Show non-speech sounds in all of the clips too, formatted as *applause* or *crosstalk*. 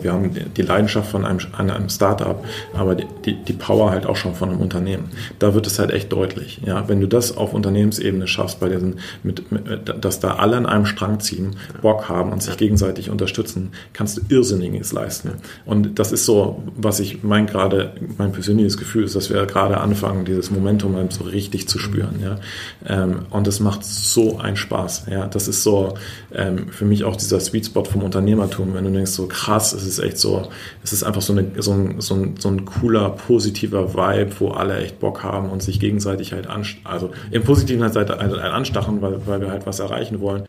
Wir haben die Leidenschaft von einem, einem Startup, aber die, die, die Power halt auch schon von einem Unternehmen. Da wird es halt echt deutlich. Ja, wenn du das auf Unternehmensebene schaffst, bei diesen, mit, mit, dass da alle an einem Strang ziehen, Bock haben und sich gegenseitig unterstützen, kannst du Irrsinniges leisten. Und das ist so, was ich mein gerade, mein persönliches Gefühl ist, dass wir gerade anfangen, dieses Momentum so richtig zu spüren. Ja, ähm, und das macht so einen Spaß. Ja, das ist so ähm, für mich auch dieser Sweet Spot vom Unternehmertum, wenn du denkst, so krass, es ist echt so, es ist einfach so, eine, so, ein, so, ein, so ein cooler, positiver Vibe, wo alle echt Bock haben und sich gegenseitig halt anstachen, also im positiven Seite halt, halt anstachen, weil, weil wir halt was erreichen wollen.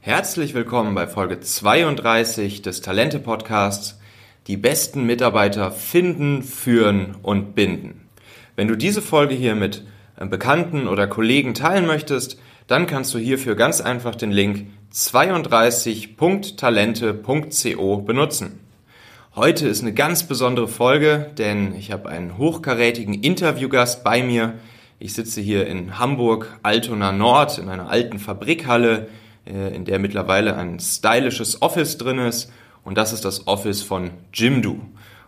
Herzlich willkommen bei Folge 32 des Talente Podcasts. Die besten Mitarbeiter finden, führen und binden. Wenn du diese Folge hier mit äh, Bekannten oder Kollegen teilen möchtest, dann kannst du hierfür ganz einfach den Link 32.talente.co benutzen. Heute ist eine ganz besondere Folge, denn ich habe einen hochkarätigen Interviewgast bei mir. Ich sitze hier in Hamburg, Altona Nord, in einer alten Fabrikhalle äh, in der mittlerweile ein stylisches Office drin ist. Und das ist das Office von Jimdo.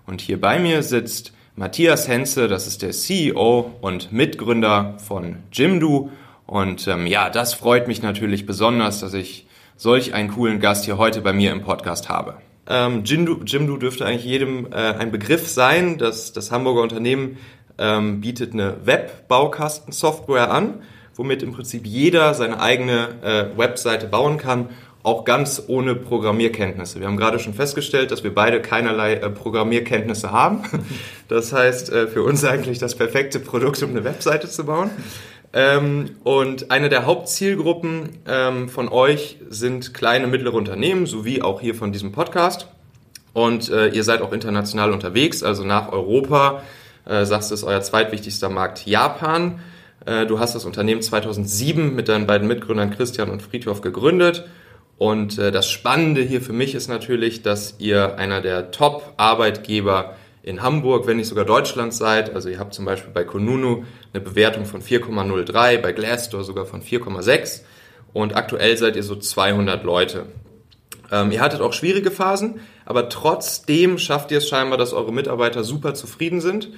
Und hier bei mir sitzt Matthias Henze, das ist der CEO und Mitgründer von Jimdo. Und ähm, ja, das freut mich natürlich besonders, dass ich solch einen coolen Gast hier heute bei mir im Podcast habe. Ähm, Jimdo, Jimdo dürfte eigentlich jedem äh, ein Begriff sein. Das, das Hamburger Unternehmen ähm, bietet eine Web-Baukasten-Software an womit im Prinzip jeder seine eigene äh, Webseite bauen kann, auch ganz ohne Programmierkenntnisse. Wir haben gerade schon festgestellt, dass wir beide keinerlei äh, Programmierkenntnisse haben. *laughs* Das heißt, äh, für uns eigentlich das perfekte Produkt, um eine Webseite zu bauen. Ähm, und eine der Hauptzielgruppen ähm, von euch sind kleine, mittlere Unternehmen, sowie auch hier von diesem Podcast. Und äh, ihr seid auch international unterwegs, also nach Europa, äh, sagst du, ist euer zweitwichtigster Markt Japan. Äh, du hast das Unternehmen 2007 mit deinen beiden Mitgründern Christian und Friedhof gegründet. Und äh, das Spannende hier für mich ist natürlich, dass ihr einer der Top-Arbeitgeber in Hamburg, wenn nicht sogar Deutschland seid. Also ihr habt zum Beispiel bei Konunu eine Bewertung von 4,03, bei Glassdoor sogar von 4,6 und aktuell seid ihr so 200 Leute. Ähm, ihr hattet auch schwierige Phasen, aber trotzdem schafft ihr es scheinbar, dass eure Mitarbeiter super zufrieden sind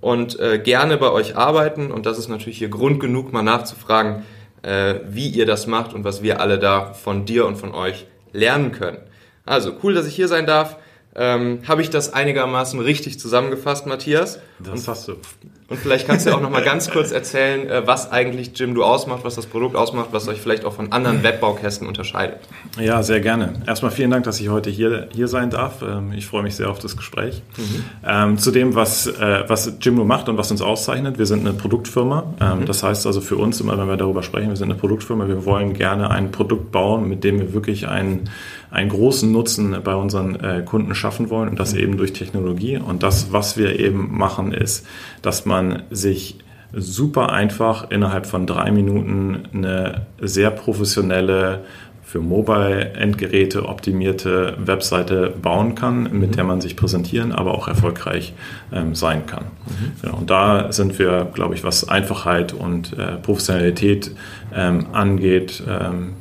und äh, gerne bei euch arbeiten. Und das ist natürlich hier Grund genug, mal nachzufragen, äh, wie ihr das macht und was wir alle da von dir und von euch lernen können. Also cool, dass ich hier sein darf. Ähm, Habe ich das einigermaßen richtig zusammengefasst, Matthias? Das und, hast du. Und vielleicht kannst du auch noch mal ganz kurz erzählen, äh, was eigentlich Jimdo ausmacht, was das Produkt ausmacht, was euch vielleicht auch von anderen Webbaukästen unterscheidet. Ja, sehr gerne. Erstmal vielen Dank, dass ich heute hier, hier sein darf. Ähm, ich freue mich sehr auf das Gespräch. Mhm. Ähm, zu dem, was, äh, was Jimdo macht und was uns auszeichnet. Wir sind eine Produktfirma. Ähm, mhm. Das heißt also für uns, immer wenn wir darüber sprechen, wir sind eine Produktfirma. Wir wollen gerne ein Produkt bauen, mit dem wir wirklich einen einen großen Nutzen bei unseren äh, Kunden schaffen wollen und das eben durch Technologie. Und das, was wir eben machen, ist, dass man sich super einfach innerhalb von drei Minuten eine sehr professionelle für Mobile-Endgeräte optimierte Webseite bauen kann, mit mhm. der man sich präsentieren, aber auch erfolgreich ähm, sein kann. Mhm. Genau, und da sind wir, glaube ich, was Einfachheit und äh, Professionalität ähm, angeht, ähm,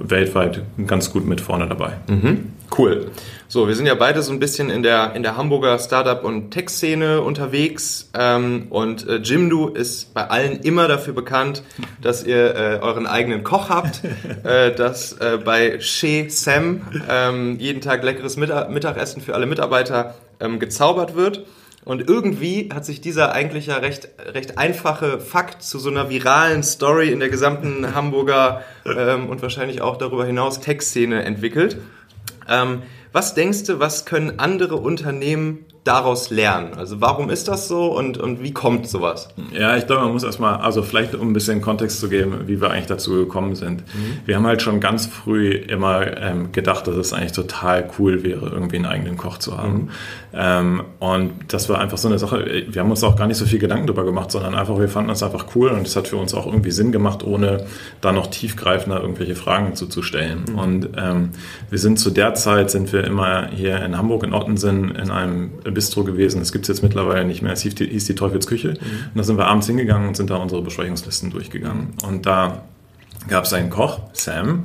weltweit ganz gut mit vorne dabei. Mhm. Cool. So, wir sind ja beide so ein bisschen in der, in der Hamburger Startup- und Tech-Szene unterwegs. Ähm, und äh, Jimdo ist bei allen immer dafür bekannt, dass ihr äh, euren eigenen Koch habt, *laughs* äh, dass äh, bei Chez Sam ähm, jeden Tag leckeres Mittagessen für alle Mitarbeiter ähm, gezaubert wird. Und irgendwie hat sich dieser eigentlich ja recht, recht einfache Fakt zu so einer viralen Story in der gesamten Hamburger ähm, und wahrscheinlich auch darüber hinaus Tech-Szene entwickelt. Ähm, was denkst du, was können andere Unternehmen daraus lernen? Also warum ist das so und, und wie kommt sowas? Ja, ich glaube, man muss erstmal, also vielleicht um ein bisschen Kontext zu geben, wie wir eigentlich dazu gekommen sind. Mhm. Wir haben halt schon ganz früh immer ähm, gedacht, dass es eigentlich total cool wäre, irgendwie einen eigenen Koch zu haben. Mhm. Ähm, und das war einfach so eine Sache, wir haben uns auch gar nicht so viel Gedanken darüber gemacht, sondern einfach, wir fanden das einfach cool und es hat für uns auch irgendwie Sinn gemacht, ohne da noch tiefgreifender irgendwelche Fragen zu, zu stellen. Mhm. Und ähm, wir sind zu der Zeit, sind wir immer hier in Hamburg in Ottensen in einem Bistro gewesen. Das gibt es jetzt mittlerweile nicht mehr. Es hieß die, hieß die Teufelsküche. Mhm. Und da sind wir abends hingegangen und sind da unsere Besprechungslisten durchgegangen. Und da gab es einen Koch, Sam, mhm.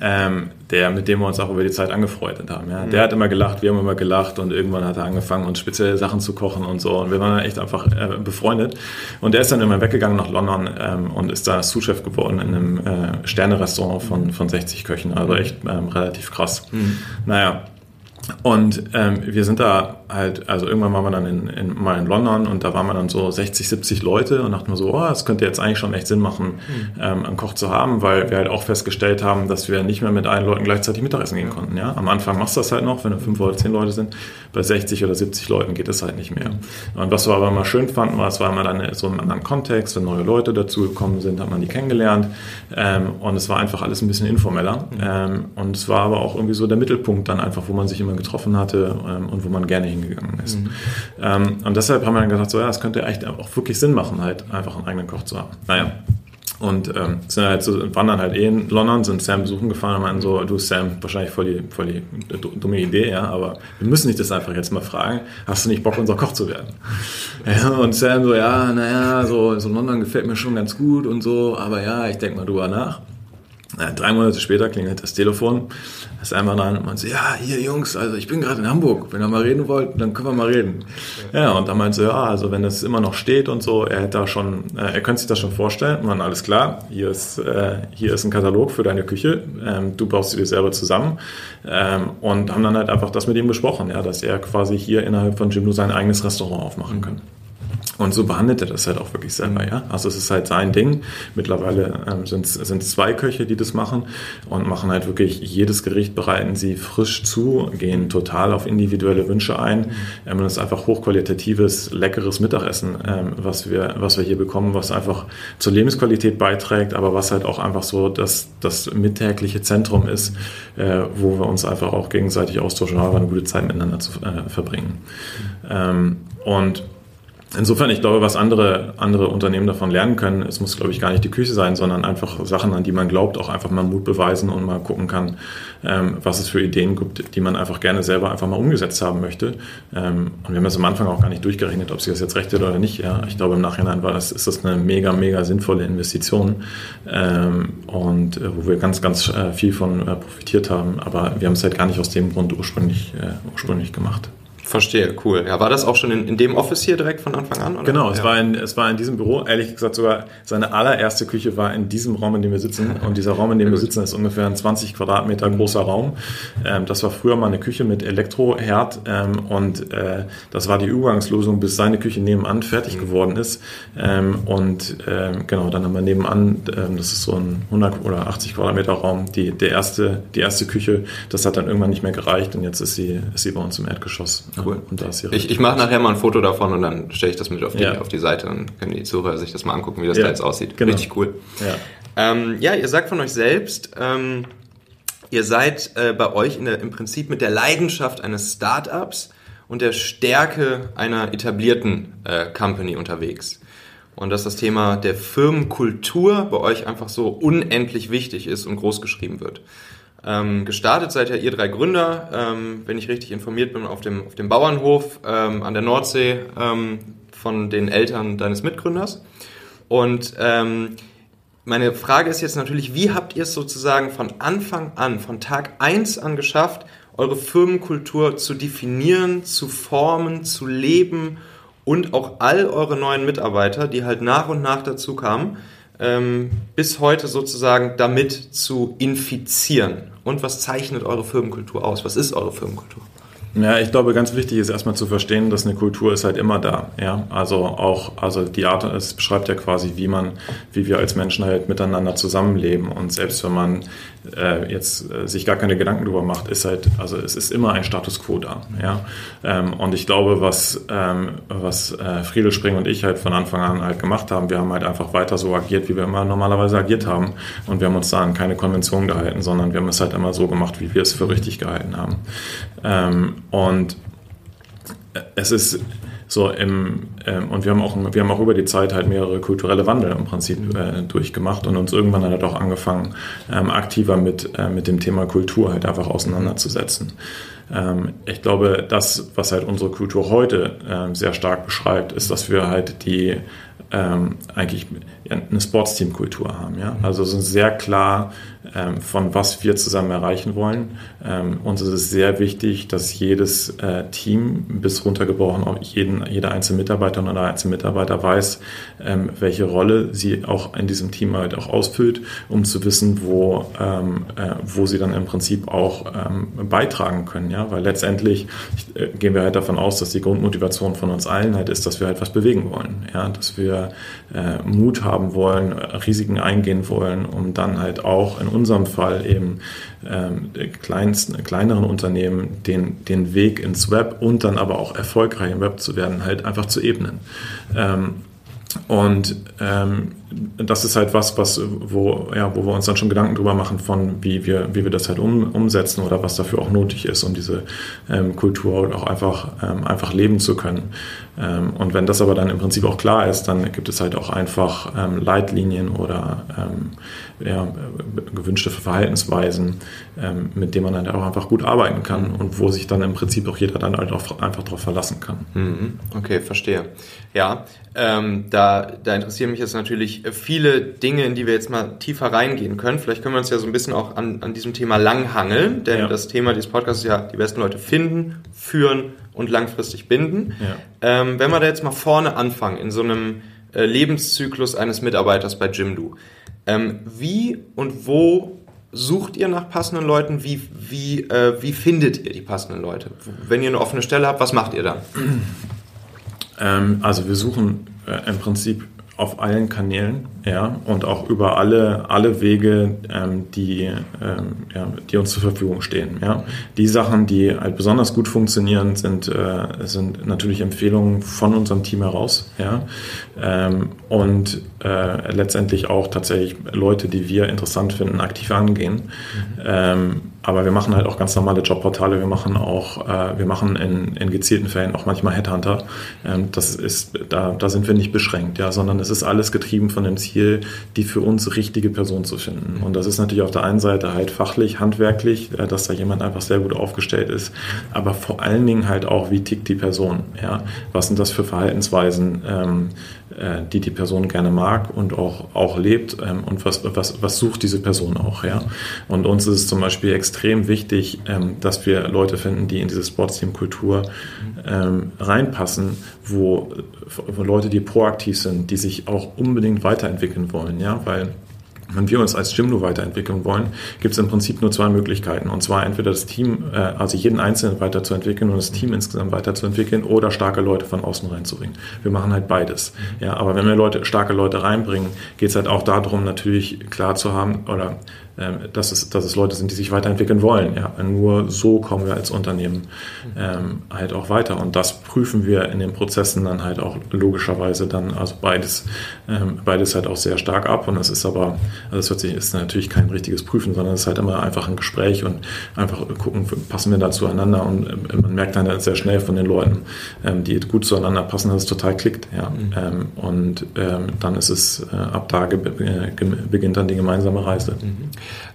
ähm, der, mit dem wir uns auch über die Zeit angefreundet haben. Ja. Mhm. Der hat immer gelacht, wir haben immer gelacht und irgendwann hat er angefangen, uns spezielle Sachen zu kochen und so. Und wir waren echt einfach äh, befreundet. Und der ist dann immer weggegangen nach London ähm, und ist da Sous-Chef geworden in einem äh, Sterne-Restaurant von, von 60 Köchen. Also echt ähm, relativ krass. Mhm. Naja, und ähm, wir sind da halt, also irgendwann waren wir dann in, in, mal in London und da waren wir dann so 60, 70 Leute und dachten wir so, oh, es könnte jetzt eigentlich schon echt Sinn machen, mhm. ähm, einen Koch zu haben, weil wir halt auch festgestellt haben, dass wir nicht mehr mit allen Leuten gleichzeitig Mittagessen gehen konnten. Ja? Am Anfang machst du das halt noch, wenn du fünf oder zehn Leute sind. Bei 60 oder 70 Leuten geht das halt nicht mehr. Und was wir aber mal schön fanden, war, es war immer dann so in einem anderen Kontext, wenn neue Leute dazugekommen sind, hat man die kennengelernt ähm, und es war einfach alles ein bisschen informeller. Mhm. Ähm, und es war aber auch irgendwie so der Mittelpunkt dann einfach, wo man sich immer getroffen hatte ähm, und wo man gerne hingegangen ist. Mhm. Ähm, und deshalb haben wir dann gesagt, so ja, es könnte echt auch wirklich Sinn machen, halt einfach einen eigenen Koch zu haben. Naja. Und ähm, sind halt so, waren dann halt eh in London, sind Sam besuchen gefahren und meinten so, du Sam, wahrscheinlich voll die, voll die dumme Idee, ja, aber wir müssen dich das einfach jetzt mal fragen, hast du nicht Bock, unser Koch zu werden? *laughs* Ja, und Sam so, ja, naja, so, so London gefällt mir schon ganz gut und so, aber ja, ich denke mal drüber nach. Ja, drei Monate später klingelt das Telefon, ist einmal rein und meint so, ja, hier Jungs, also ich bin gerade in Hamburg, wenn ihr mal reden wollt, dann können wir mal reden. Ja, und dann meint so, ja, also wenn das immer noch steht und so, er hätte da schon, äh, er könnte sich das schon vorstellen, und dann alles klar, hier ist, äh, hier ist ein Katalog für deine Küche, ähm, du baust sie dir selber zusammen. Ähm, und haben dann halt einfach das mit ihm besprochen, ja, dass er quasi hier innerhalb von Jimdo sein eigenes Restaurant aufmachen kann. Und so behandelt er das halt auch wirklich selber, ja. Also es ist halt sein Ding. Mittlerweile ähm, sind es zwei Köche, die das machen und machen halt wirklich jedes Gericht bereiten sie frisch zu, gehen total auf individuelle Wünsche ein. Ähm, und es ist einfach hochqualitatives, leckeres Mittagessen, ähm, was wir, was wir hier bekommen, was einfach zur Lebensqualität beiträgt, aber was halt auch einfach so das, das mittägliche Zentrum ist, äh, wo wir uns einfach auch gegenseitig austauschen, aber eine gute Zeit miteinander zu äh, verbringen. Ähm, und Insofern, ich glaube, was andere, andere Unternehmen davon lernen können, es muss, glaube ich, gar nicht die Küche sein, sondern einfach Sachen, an die man glaubt, auch einfach mal Mut beweisen und mal gucken kann, ähm, was es für Ideen gibt, die man einfach gerne selber einfach mal umgesetzt haben möchte. Ähm, und wir haben das am Anfang auch gar nicht durchgerechnet, ob sich das jetzt recht wird oder nicht. Ja, ich glaube, im Nachhinein war das, ist das eine mega, mega sinnvolle Investition ähm, und äh, wo wir ganz, ganz äh, viel von äh, profitiert haben. Aber wir haben es halt gar nicht aus dem Grund ursprünglich, äh, ursprünglich gemacht. Verstehe, cool. Ja, war das auch schon in, in dem Office hier direkt von Anfang an? Oder? Genau, es, ja. war in, es war in diesem Büro. Ehrlich gesagt, sogar seine allererste Küche war in diesem Raum, in dem wir sitzen. *laughs* Und dieser Raum, in dem wir sitzen, ist ungefähr ein 20 Quadratmeter großer Raum. Ähm, das war früher mal eine Küche mit Elektroherd. Ähm, und äh, das war die Übergangslösung, bis seine Küche nebenan fertig mhm. geworden ist. Ähm, und ähm, genau, dann haben wir nebenan, ähm, das ist so ein 100 oder 80 Quadratmeter Raum, die, der erste, die erste Küche. Das hat dann irgendwann nicht mehr gereicht und jetzt ist sie, ist sie bei uns im Erdgeschoss. Cool. Und da ist ich ich mache nachher mal ein Foto davon und dann stelle ich das mit auf die, ja. auf die Seite. Dann können die Zuhörer sich das mal angucken, wie das ja. da jetzt aussieht. Genau. Richtig cool. Ja. Ähm, ja, ihr sagt von euch selbst, ähm, ihr seid äh, bei euch der, im Prinzip mit der Leidenschaft eines Startups und der Stärke einer etablierten äh, Company unterwegs. Und dass das Thema der Firmenkultur bei euch einfach so unendlich wichtig ist und groß geschrieben wird. Ähm, gestartet seid ja ihr drei Gründer, ähm, wenn ich richtig informiert bin, auf dem, auf dem Bauernhof ähm, an der Nordsee ähm, von den Eltern deines Mitgründers. Und ähm, meine Frage ist jetzt natürlich, wie habt ihr es sozusagen von Anfang an, von Tag eins an geschafft, eure Firmenkultur zu definieren, zu formen, zu leben und auch all eure neuen Mitarbeiter, die halt nach und nach dazu kamen, ähm, bis heute sozusagen damit zu infizieren? Und was zeichnet eure Firmenkultur aus? Was ist eure Firmenkultur? Ja, ich glaube, ganz wichtig ist erstmal zu verstehen, dass eine Kultur ist halt immer da. Ja, also auch, also die Art, es beschreibt ja quasi, wie man, wie wir als Menschen halt miteinander zusammenleben. Und selbst wenn man äh, jetzt äh, sich gar keine Gedanken darüber macht, ist halt, also es ist immer ein Status quo da. Ja, ähm, und ich glaube, was, ähm, was äh, Friedel Spring und ich halt von Anfang an halt gemacht haben, wir haben halt einfach weiter so agiert, wie wir immer normalerweise agiert haben. Und wir haben uns da an keine Konvention gehalten, sondern wir haben es halt immer so gemacht, wie wir es für richtig gehalten haben. Ähm, und es ist so im, ähm, und wir haben auch, wir haben auch über die Zeit halt mehrere kulturelle Wandel im Prinzip äh, durchgemacht und uns irgendwann halt auch angefangen, ähm, aktiver mit, äh, mit dem Thema Kultur halt einfach auseinanderzusetzen. Ähm, ich glaube, das, was halt unsere Kultur heute ähm, sehr stark beschreibt, ist, dass wir halt die ähm, eigentlich eine Sportsteam-Kultur haben. Ja? Also es ist sehr klar, von was wir zusammen erreichen wollen. Ähm, uns ist es sehr wichtig, dass jedes äh, Team bis runtergebrochen auch jeden, jeder einzelne Mitarbeiterin oder einzelne Mitarbeiter weiß, ähm, welche Rolle sie auch in diesem Team halt auch ausfüllt, um zu wissen, wo, ähm, äh, wo sie dann im Prinzip auch ähm, beitragen können. Ja? Weil letztendlich äh, gehen wir halt davon aus, dass die Grundmotivation von uns allen halt ist, dass wir halt was bewegen wollen. Ja? Dass wir Mut haben wollen, Risiken eingehen wollen, um dann halt auch in unserem Fall eben ähm, kleinsten, kleineren Unternehmen den, den Weg ins Web und dann aber auch erfolgreich im Web zu werden, halt einfach zu ebnen. Ähm, und ähm, das ist halt was, was, wo, ja, wo wir uns dann schon Gedanken drüber machen, von wie wir, wie wir das halt um, umsetzen oder was dafür auch nötig ist, um diese ähm, Kultur auch einfach, ähm, einfach leben zu können. Ähm, und wenn das aber dann im Prinzip auch klar ist, dann gibt es halt auch einfach ähm, Leitlinien oder ähm, ja, gewünschte Verhaltensweisen, ähm, mit denen man dann auch einfach gut arbeiten kann und wo sich dann im Prinzip auch jeder dann halt auch einfach darauf verlassen kann. Mhm. Okay, verstehe. Ja, da, da interessieren mich jetzt natürlich viele Dinge, in die wir jetzt mal tiefer reingehen können. Vielleicht können wir uns ja so ein bisschen auch an, an diesem Thema langhangeln, denn ja. das Thema dieses Podcasts ist ja, die besten Leute finden, führen und langfristig binden. Ja. Ähm, wenn wir da jetzt mal vorne anfangen, in so einem äh, Lebenszyklus eines Mitarbeiters bei Jimdo, ähm, wie und wo sucht ihr nach passenden Leuten? Wie, wie, äh, wie findet ihr die passenden Leute? Wenn ihr eine offene Stelle habt, was macht ihr dann? Ähm, also wir suchen äh, im Prinzip auf allen Kanälen, ja, und auch über alle, alle Wege, ähm, die, ähm, ja, die uns zur Verfügung stehen. Ja. Die Sachen, die halt besonders gut funktionieren, sind, äh, sind natürlich Empfehlungen von unserem Team heraus, ja, ähm, und äh, letztendlich auch tatsächlich Leute, die wir interessant finden, aktiv angehen. Mhm. Ähm, aber wir machen halt auch ganz normale Jobportale. Wir machen auch, äh, wir machen in, in gezielten Fällen auch manchmal Headhunter. Ähm, das ist, da, da sind wir nicht beschränkt, ja, sondern es ist alles getrieben von dem Ziel, die für uns richtige Person zu finden. Und das ist natürlich auf der einen Seite halt fachlich, handwerklich, äh, dass da jemand einfach sehr gut aufgestellt ist, aber vor allen Dingen halt auch, wie tickt die Person, ja. Was sind das für Verhaltensweisen? Ähm, äh, die die Person gerne mag und auch, auch lebt ähm, und was, was, was sucht diese Person auch. Ja? Und uns ist es zum Beispiel extrem wichtig, ähm, dass wir Leute finden, die in diese Sportsteam-Kultur ähm, reinpassen, wo, wo Leute, die proaktiv sind, die sich auch unbedingt weiterentwickeln wollen, ja, weil wenn wir uns als Jimdo weiterentwickeln wollen, gibt es im Prinzip nur zwei Möglichkeiten. Und zwar entweder das Team, äh, also jeden Einzelnen weiterzuentwickeln und das Team insgesamt weiterzuentwickeln oder starke Leute von außen reinzubringen. Wir machen halt beides. Ja, aber wenn wir Leute, starke Leute reinbringen, geht es halt auch darum, natürlich klar zu haben oder dass, es, dass es Leute sind, die sich weiterentwickeln wollen. Ja, nur so kommen wir als Unternehmen ähm, halt auch weiter. Und das prüfen wir in den Prozessen dann halt auch logischerweise dann, also beides, ähm, beides halt auch sehr stark ab. Und das ist aber, also es hört sich, ist natürlich kein richtiges Prüfen, sondern es ist halt immer einfach ein Gespräch und einfach gucken, passen wir da zueinander. Und ähm, man merkt dann sehr schnell von den Leuten, ähm, die gut zueinander passen, dass es total klickt. Ja. Mhm. Ähm, und dann ist es, äh, ab da beginnt dann die gemeinsame Reise. Mhm.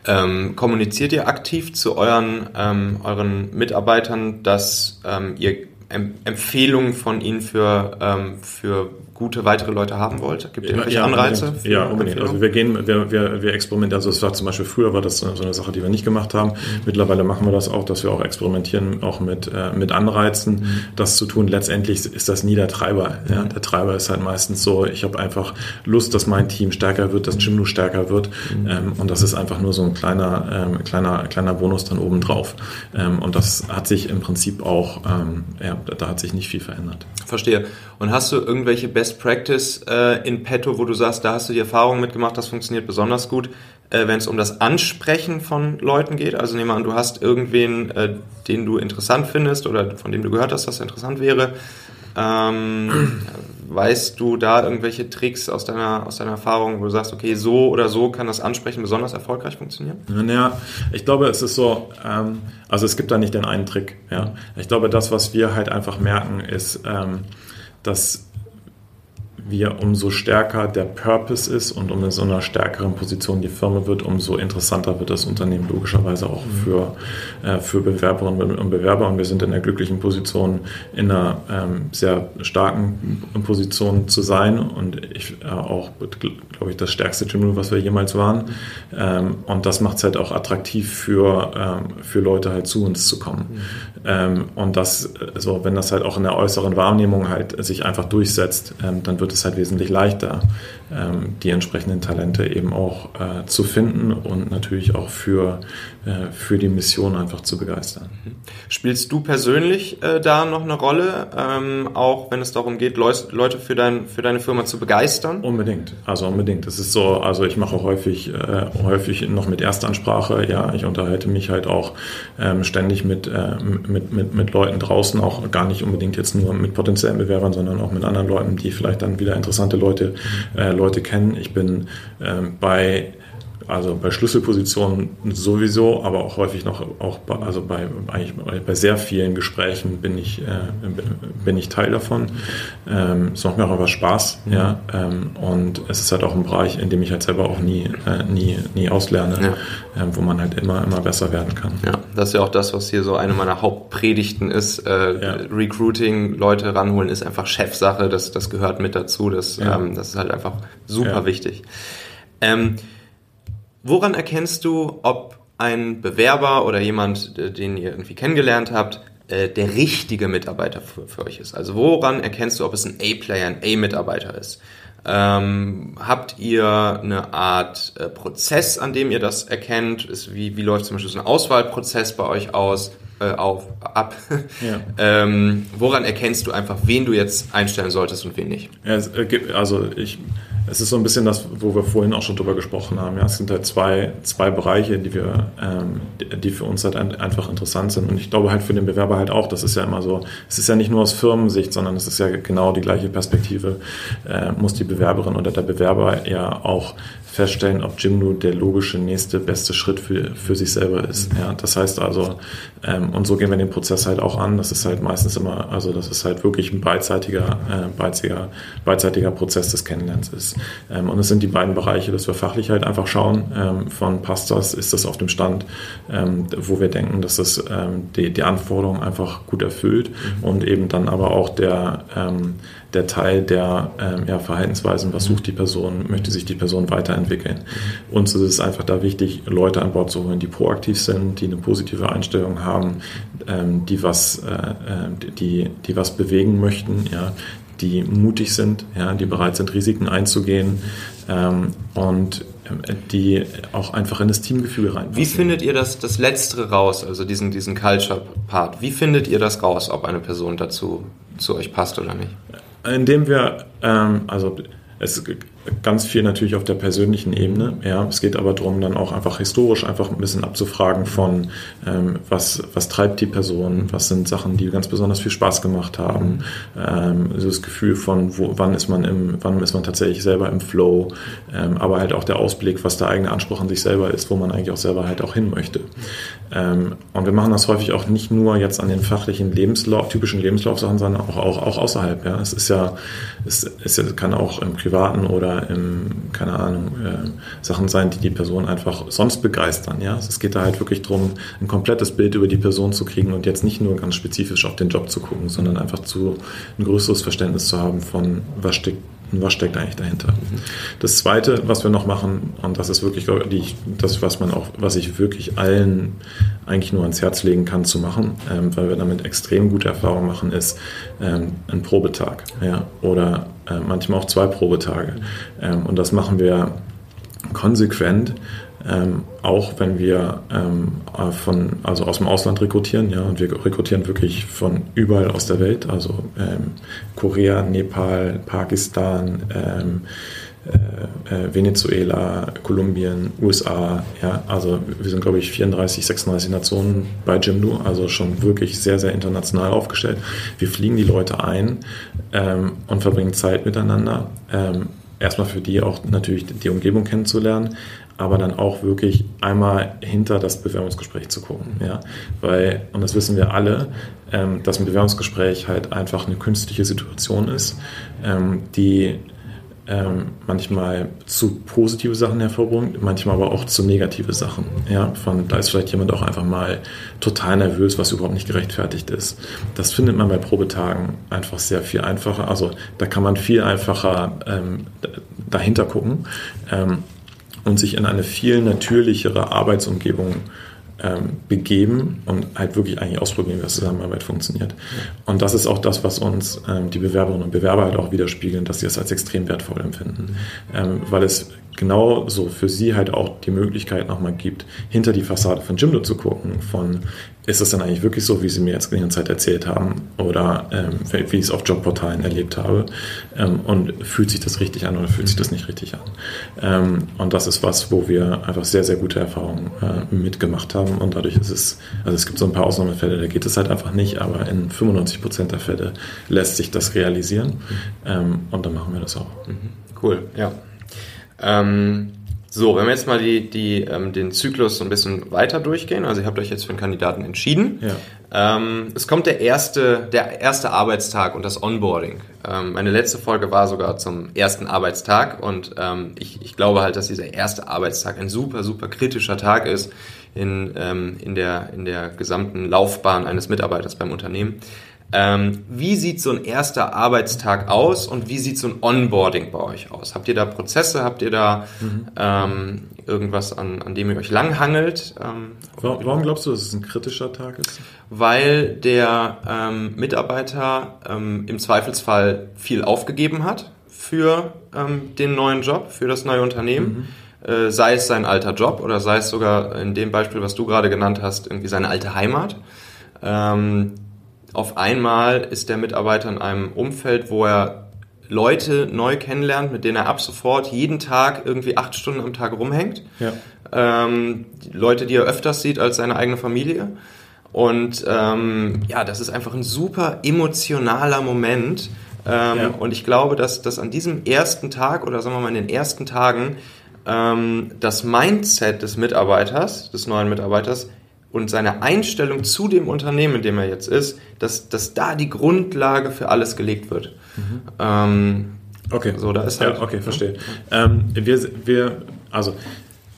Ähm, kommuniziert ihr aktiv zu euren, ähm, euren Mitarbeitern, dass ähm, ihr Empfehlungen von ihnen für, ähm, für gute weitere Leute haben wollt? Gibt es irgendwelche ja, Anreize? Unbedingt. Ja, unbedingt. Also wir gehen, wir, wir, wir experimentieren, also es war zum Beispiel früher war das so eine Sache, die wir nicht gemacht haben. Mhm. Mittlerweile machen wir das auch, dass wir auch experimentieren, auch mit, äh, mit Anreizen, mhm. das zu tun. Letztendlich ist das nie der Treiber. Ja? Mhm. Der Treiber ist halt meistens so, ich habe einfach Lust, dass mein Team stärker wird, dass Jimdo stärker wird. Ähm, und das ist einfach nur so ein kleiner, ähm, kleiner, kleiner Bonus dann oben drauf. Ähm, und das hat sich im Prinzip auch, ähm, ja, da hat sich nicht viel verändert. Verstehe. Und hast du irgendwelche Best Practice äh, in petto, wo du sagst, da hast du die Erfahrung mitgemacht, das funktioniert besonders gut, äh, wenn es um das Ansprechen von Leuten geht? Also nehmen wir an, du hast irgendwen, äh, den du interessant findest oder von dem du gehört hast, dass er interessant wäre. Ähm, *clears throat* weißt du da irgendwelche Tricks aus deiner, aus deiner Erfahrung, wo du sagst, okay, so oder so kann das Ansprechen besonders erfolgreich funktionieren? Naja, ich glaube, es ist so, ähm, also es gibt da nicht den einen Trick. Ja? Ich glaube, das, was wir halt einfach merken, ist, ähm, dass wir umso stärker der Purpose ist und um in so einer stärkeren Position die Firma wird, umso interessanter wird das Unternehmen logischerweise auch mhm. für, äh, für Bewerberinnen und Bewerber. Und wir sind in der glücklichen Position, in einer ähm, sehr starken Position zu sein und ich äh, auch, glaube ich, das stärkste Gym, was wir jemals waren. Ähm, und das macht es halt auch attraktiv für, ähm, für Leute halt zu uns zu kommen. Mhm. Ähm, und das, so, wenn das halt auch in der äußeren Wahrnehmung halt sich einfach durchsetzt, ähm, dann wird es halt wesentlich leichter, die entsprechenden Talente eben auch äh, zu finden und natürlich auch für, äh, für die Mission einfach zu begeistern. Mhm. Spielst du persönlich äh, da noch eine Rolle, ähm, auch wenn es darum geht, Leute für, dein, für deine Firma zu begeistern? Unbedingt, also unbedingt. Das ist so, also ich mache häufig, äh, häufig noch mit Erstansprache, ja, ich unterhalte mich halt auch ähm, ständig mit, äh, mit, mit, mit Leuten draußen, auch gar nicht unbedingt jetzt nur mit potenziellen Bewerbern, sondern auch mit anderen Leuten, die vielleicht dann wieder interessante Leute, äh, Leute kennen. Ich bin ähm, bei also bei Schlüsselpositionen sowieso, aber auch häufig noch auch bei, also bei eigentlich bei sehr vielen Gesprächen bin ich äh, bin ich Teil davon. Ähm, es macht mir auch einfach Spaß, mhm. ja. Ähm, und es ist halt auch ein Bereich, in dem ich halt selber auch nie äh, nie nie auslerne, ja. äh, wo man halt immer immer besser werden kann. Ja, das ist ja auch das, was hier so eine meiner Hauptpredigten ist. Äh, ja. Recruiting, Leute ranholen, ist einfach Chefsache. Das das gehört mit dazu. Das ja. ähm, das ist halt einfach super wichtig. Ähm, Woran erkennst du, ob ein Bewerber oder jemand, äh, den ihr irgendwie kennengelernt habt, äh, der richtige Mitarbeiter für, für euch ist? Also woran erkennst du, ob es ein A-Player, ein A-Mitarbeiter ist? Ähm, habt ihr eine Art äh, Prozess, an dem ihr das erkennt? Ist, wie, wie läuft zum Beispiel so ein Auswahlprozess bei euch aus? Äh, auf, ab. *laughs* Ja. *laughs* ähm, woran erkennst du einfach, wen du jetzt einstellen solltest und wen nicht? Ja, also ich es ist so ein bisschen das, wo wir vorhin auch schon drüber gesprochen haben. Ja, es sind halt zwei, zwei Bereiche, die wir, ähm, die für uns halt einfach interessant sind. Und ich glaube halt für den Bewerber halt auch. Das ist ja immer so. Es ist ja nicht nur aus Firmensicht, sondern es ist ja genau die gleiche Perspektive. Äh, muss die Bewerberin oder der Bewerber ja auch feststellen, ob Jimdo der logische nächste beste Schritt für, für sich selber ist. Ja, das heißt also, ähm, und so gehen wir den Prozess halt auch an. Das ist halt meistens immer, also das ist halt wirklich ein beidseitiger, äh, beidseitiger, beidseitiger Prozess des Kennenlernens ist. Ähm, und es sind die beiden Bereiche, dass wir fachlich halt einfach schauen, ähm, von passt das, ist das auf dem Stand, ähm, wo wir denken, dass das ähm, die, die Anforderungen einfach gut erfüllt mhm. und eben dann aber auch der, ähm, der Teil der ähm, ja, Verhaltensweisen, was sucht die Person, möchte sich die Person weiterentwickeln. Mhm. Uns ist es einfach da wichtig, Leute an Bord zu holen, die proaktiv sind, die eine positive Einstellung haben, ähm, die, was, äh, äh die, die was bewegen möchten, ja, die mutig sind, ja, die bereit sind, Risiken einzugehen ähm, und äh, die auch einfach in das Teamgefühl rein. Wie findet ihr das, das Letztere raus, also diesen, diesen Culture-Part? Wie findet ihr das raus, ob eine Person dazu zu euch passt oder nicht? Indem wir, ähm, also es ganz viel natürlich auf der persönlichen Ebene. Ja, es geht aber darum, dann auch einfach historisch einfach ein bisschen abzufragen von, ähm, was, was treibt die Person, was sind Sachen, die ganz besonders viel Spaß gemacht haben. Ähm, also das Gefühl von, wo, wann ist man im, wann ist man tatsächlich selber im Flow, ähm, aber halt auch der Ausblick, was der eigene Anspruch an sich selber ist, wo man eigentlich auch selber halt auch hin möchte. Ähm, und wir machen das häufig auch nicht nur jetzt an den fachlichen Lebenslauf, typischen Lebenslaufsachen, sondern auch, auch, auch außerhalb. Ja, es ist ja, es, es kann auch im privaten oder oder im, keine Ahnung, äh, Sachen sein, die die Person einfach sonst begeistern. Ja? Es geht da halt wirklich darum, ein komplettes Bild über die Person zu kriegen und jetzt nicht nur ganz spezifisch auf den Job zu gucken, sondern einfach zu, ein größeres Verständnis zu haben von, was steckt was steckt eigentlich dahinter. Das Zweite, was wir noch machen, und das ist wirklich die, das, was man auch, was ich wirklich allen eigentlich nur ans Herz legen kann zu machen, ähm, weil wir damit extrem gute Erfahrungen machen, ist ähm, ein Probetag, ja, oder äh, manchmal auch zwei Probetage. Ähm, und das machen wir konsequent, ähm, auch wenn wir ähm, äh, von, also aus dem Ausland rekrutieren, ja, und wir rekrutieren wirklich von überall aus der Welt, also ähm, Korea, Nepal, Pakistan, ähm, äh, äh, Venezuela, Kolumbien, USA, ja, also wir sind glaube ich 34, 36 Nationen bei Jimdo, also schon wirklich sehr, sehr international aufgestellt. Wir fliegen die Leute ein ähm, und verbringen Zeit miteinander. Ähm, erstmal für die auch natürlich die Umgebung kennenzulernen, aber dann auch wirklich einmal hinter das Bewerbungsgespräch zu gucken. Ja? Weil, und das wissen wir alle, ähm, dass ein Bewerbungsgespräch halt einfach eine künstliche Situation ist, ähm, die ähm, manchmal zu positive Sachen hervorbringt, manchmal aber auch zu negative Sachen. Ja? Von, da ist vielleicht jemand auch einfach mal total nervös, was überhaupt nicht gerechtfertigt ist. Das findet man bei Probetagen einfach sehr viel einfacher. Also da kann man viel einfacher ähm, dahinter gucken. Ähm, und sich in eine viel natürlichere Arbeitsumgebung ähm, begeben und halt wirklich eigentlich ausprobieren, wie das Zusammenarbeit funktioniert. Und das ist auch das, was uns ähm, die Bewerberinnen und Bewerber halt auch widerspiegeln, dass sie es als extrem wertvoll empfinden, ähm, weil es genauso für sie halt auch die Möglichkeit nochmal gibt, hinter die Fassade von Jimdo zu gucken, von ist das dann eigentlich wirklich so, wie sie mir jetzt die ganze Zeit erzählt haben oder ähm, wie ich es auf Jobportalen erlebt habe ähm, und fühlt sich das richtig an oder fühlt sich das nicht richtig an. Ähm, und das ist was, wo wir einfach sehr, sehr gute Erfahrungen äh, mitgemacht haben und dadurch ist es, also es gibt so ein paar Ausnahmefälle, da geht es halt einfach nicht, aber in 95 Prozent der Fälle lässt sich das realisieren ähm, und dann machen wir das auch. Mhm. Cool, ja. Ähm, so, wenn wir jetzt mal die, die, ähm, den Zyklus so ein bisschen weiter durchgehen, also ihr habt euch jetzt für einen Kandidaten entschieden. Ja. Ähm, es kommt der erste, der erste Arbeitstag und das Onboarding. Ähm, meine letzte Folge war sogar zum ersten Arbeitstag und ähm, ich, ich glaube halt, dass dieser erste Arbeitstag ein super, super kritischer Tag ist in, ähm, in, der, in der gesamten Laufbahn eines Mitarbeiters beim Unternehmen. Ähm, wie sieht so ein erster Arbeitstag aus und wie sieht so ein Onboarding bei euch aus? Habt ihr da Prozesse? Habt ihr da mhm. ähm, irgendwas, an, an dem ihr euch langhangelt? Ähm, warum, warum, glaubst du, dass es ein kritischer Tag ist? Weil der ähm, Mitarbeiter ähm, im Zweifelsfall viel aufgegeben hat für ähm, den neuen Job, für das neue Unternehmen. Mhm. Äh, sei es sein alter Job oder sei es sogar in dem Beispiel, was du gerade genannt hast, irgendwie seine alte Heimat. Auf einmal ist der Mitarbeiter in einem Umfeld, wo er Leute neu kennenlernt, mit denen er ab sofort jeden Tag irgendwie acht Stunden am Tag rumhängt. Ja. Ähm, Leute, die er öfters sieht als seine eigene Familie. Und ähm, ja, das ist einfach ein super emotionaler Moment. Ähm, ja. Und ich glaube, dass, dass an diesem ersten Tag oder sagen wir mal in den ersten Tagen ähm, das Mindset des Mitarbeiters, des neuen Mitarbeiters, und seine Einstellung zu dem Unternehmen, in dem er jetzt ist, dass, dass da die Grundlage für alles gelegt wird. Mhm. Ähm, okay. So, da ist halt, ja, okay, verstehe. Ja. Ähm, wir, wir, also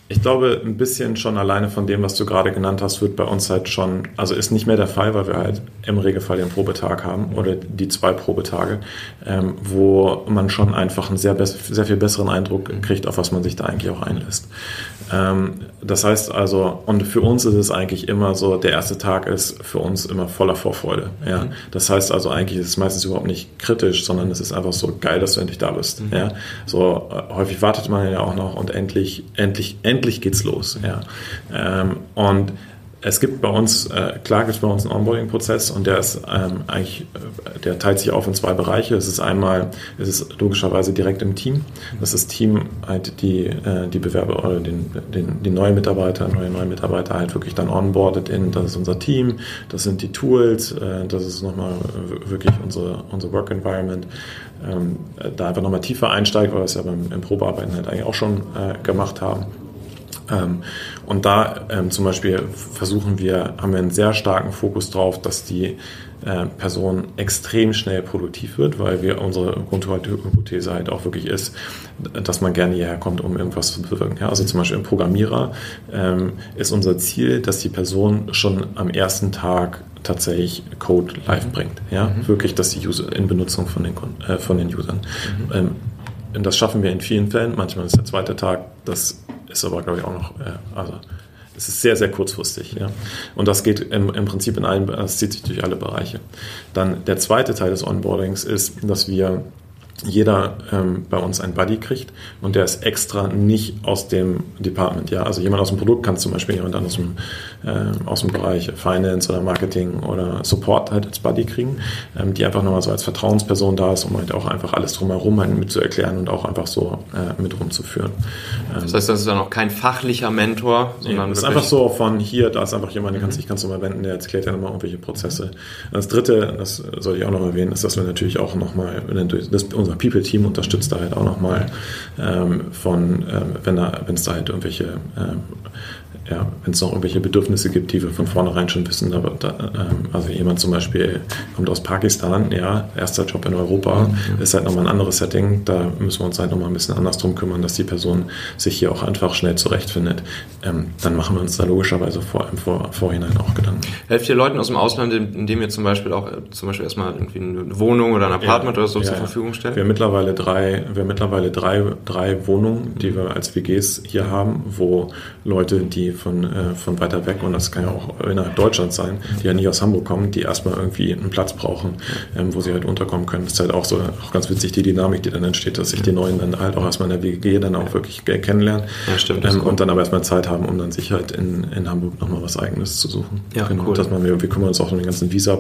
ich glaube, ein bisschen schon alleine von dem, was du gerade genannt hast, wird bei uns halt schon, also ist nicht mehr der Fall, weil wir halt im Regelfall den Probetag haben oder die zwei Probetage, ähm, wo man schon einfach einen sehr, sehr viel besseren Eindruck kriegt, auf was man sich da eigentlich auch einlässt. Ähm, das heißt also, und für uns ist es eigentlich immer so, der erste Tag ist für uns immer voller Vorfreude. Ja? Mhm. Das heißt also, eigentlich ist es meistens überhaupt nicht kritisch, sondern es ist einfach so geil, dass du endlich da bist. Mhm. Ja? So äh, häufig wartet man ja auch noch und endlich, endlich, endlich geht's los. Ja? Ähm, und es gibt bei uns, äh, klar gibt es bei uns einen Onboarding-Prozess und der ist ähm, eigentlich, äh, der teilt sich auf in zwei Bereiche. Es ist einmal, es ist logischerweise direkt im Team. Das ist das Team halt die, äh, die Bewerber oder den, den, die neuen Mitarbeiter, neue neue Mitarbeiter halt wirklich dann onboardet in, das ist unser Team, das sind die Tools, äh, das ist nochmal wirklich unsere, unser Work Environment. Ähm, da einfach nochmal tiefer einsteigt, weil wir es ja beim, im Probearbeiten halt eigentlich auch schon äh, gemacht haben. Ähm, und da ähm, zum Beispiel versuchen wir, haben wir einen sehr starken Fokus drauf, dass die äh, Person extrem schnell produktiv wird, weil wir unsere Grundhypothese halt auch wirklich ist, dass man gerne hierher kommt, um irgendwas zu bewirken. Ja, also zum Beispiel im Programmierer ähm, ist unser Ziel, dass die Person schon am ersten Tag tatsächlich Code live bringt. Ja, mhm. wirklich, dass die User in Benutzung von den, äh, von den Usern. Mhm. Ähm, das schaffen wir in vielen Fällen. Manchmal ist der zweite Tag, das ist aber, glaube ich, auch noch, äh, also es ist sehr, sehr kurzfristig. Ja. Und das geht im, im Prinzip in allen, das zieht sich durch alle Bereiche. Dann der zweite Teil des Onboardings ist, dass wir jeder ähm, bei uns ein Buddy kriegt und der ist extra nicht aus dem Department. Ja, also jemand aus dem Produkt kann zum Beispiel jemand aus dem äh, aus dem Bereich Finance oder Marketing oder Support halt als Buddy kriegen, ähm, die einfach nochmal so als Vertrauensperson da ist, um halt auch einfach alles drumherum halt mit zu erklären und auch einfach so äh, mit rumzuführen. Ähm, das heißt, das ist dann auch kein fachlicher Mentor, sondern nee, ist einfach so von hier, da ist einfach jemand, den kannst, ich kannst du mal wenden, der erklärt ja nochmal irgendwelche Prozesse. Das dritte, das soll ich auch noch erwähnen, ist, dass wir natürlich auch nochmal, unser People-Team unterstützt da halt auch nochmal ähm, von, ähm, wenn es da halt irgendwelche ähm, ja, wenn es noch irgendwelche Bedürfnisse gibt, die wir von vornherein schon wissen, da, da, ähm, also jemand zum Beispiel kommt aus Pakistan, ja, erster Job in Europa, mhm. ist halt nochmal ein anderes Setting, da müssen wir uns halt nochmal ein bisschen anders drum kümmern, dass die Person sich hier auch einfach schnell zurechtfindet. Ähm, dann machen wir uns da logischerweise vor, im vor, Vorhinein auch Gedanken. Helft ihr Leuten aus dem Ausland, indem ihr zum Beispiel auch zum Beispiel erstmal irgendwie eine Wohnung oder ein Apartment ja, oder so ja, zur Verfügung stellt? Wir haben mittlerweile drei, wir haben mittlerweile drei, drei Wohnungen, die wir als WGs hier haben, wo Leute, die von, äh, von weiter weg, und das kann ja auch innerhalb Deutschlands sein, die ja nie aus Hamburg kommen, die erstmal irgendwie einen Platz brauchen, ähm, wo sie halt unterkommen können. Das ist halt auch so, auch ganz witzig, die Dynamik, die dann entsteht, dass sich die Neuen dann halt auch erstmal in der WG dann auch wirklich kennenlernen. Ja, stimmt. Ähm, und dann aber erstmal Zeit haben, um dann sich halt in, in Hamburg nochmal was Eigenes zu suchen. Ja, genau. Cool. Dass man, wir, wir kümmern uns auch um den ganzen Visa,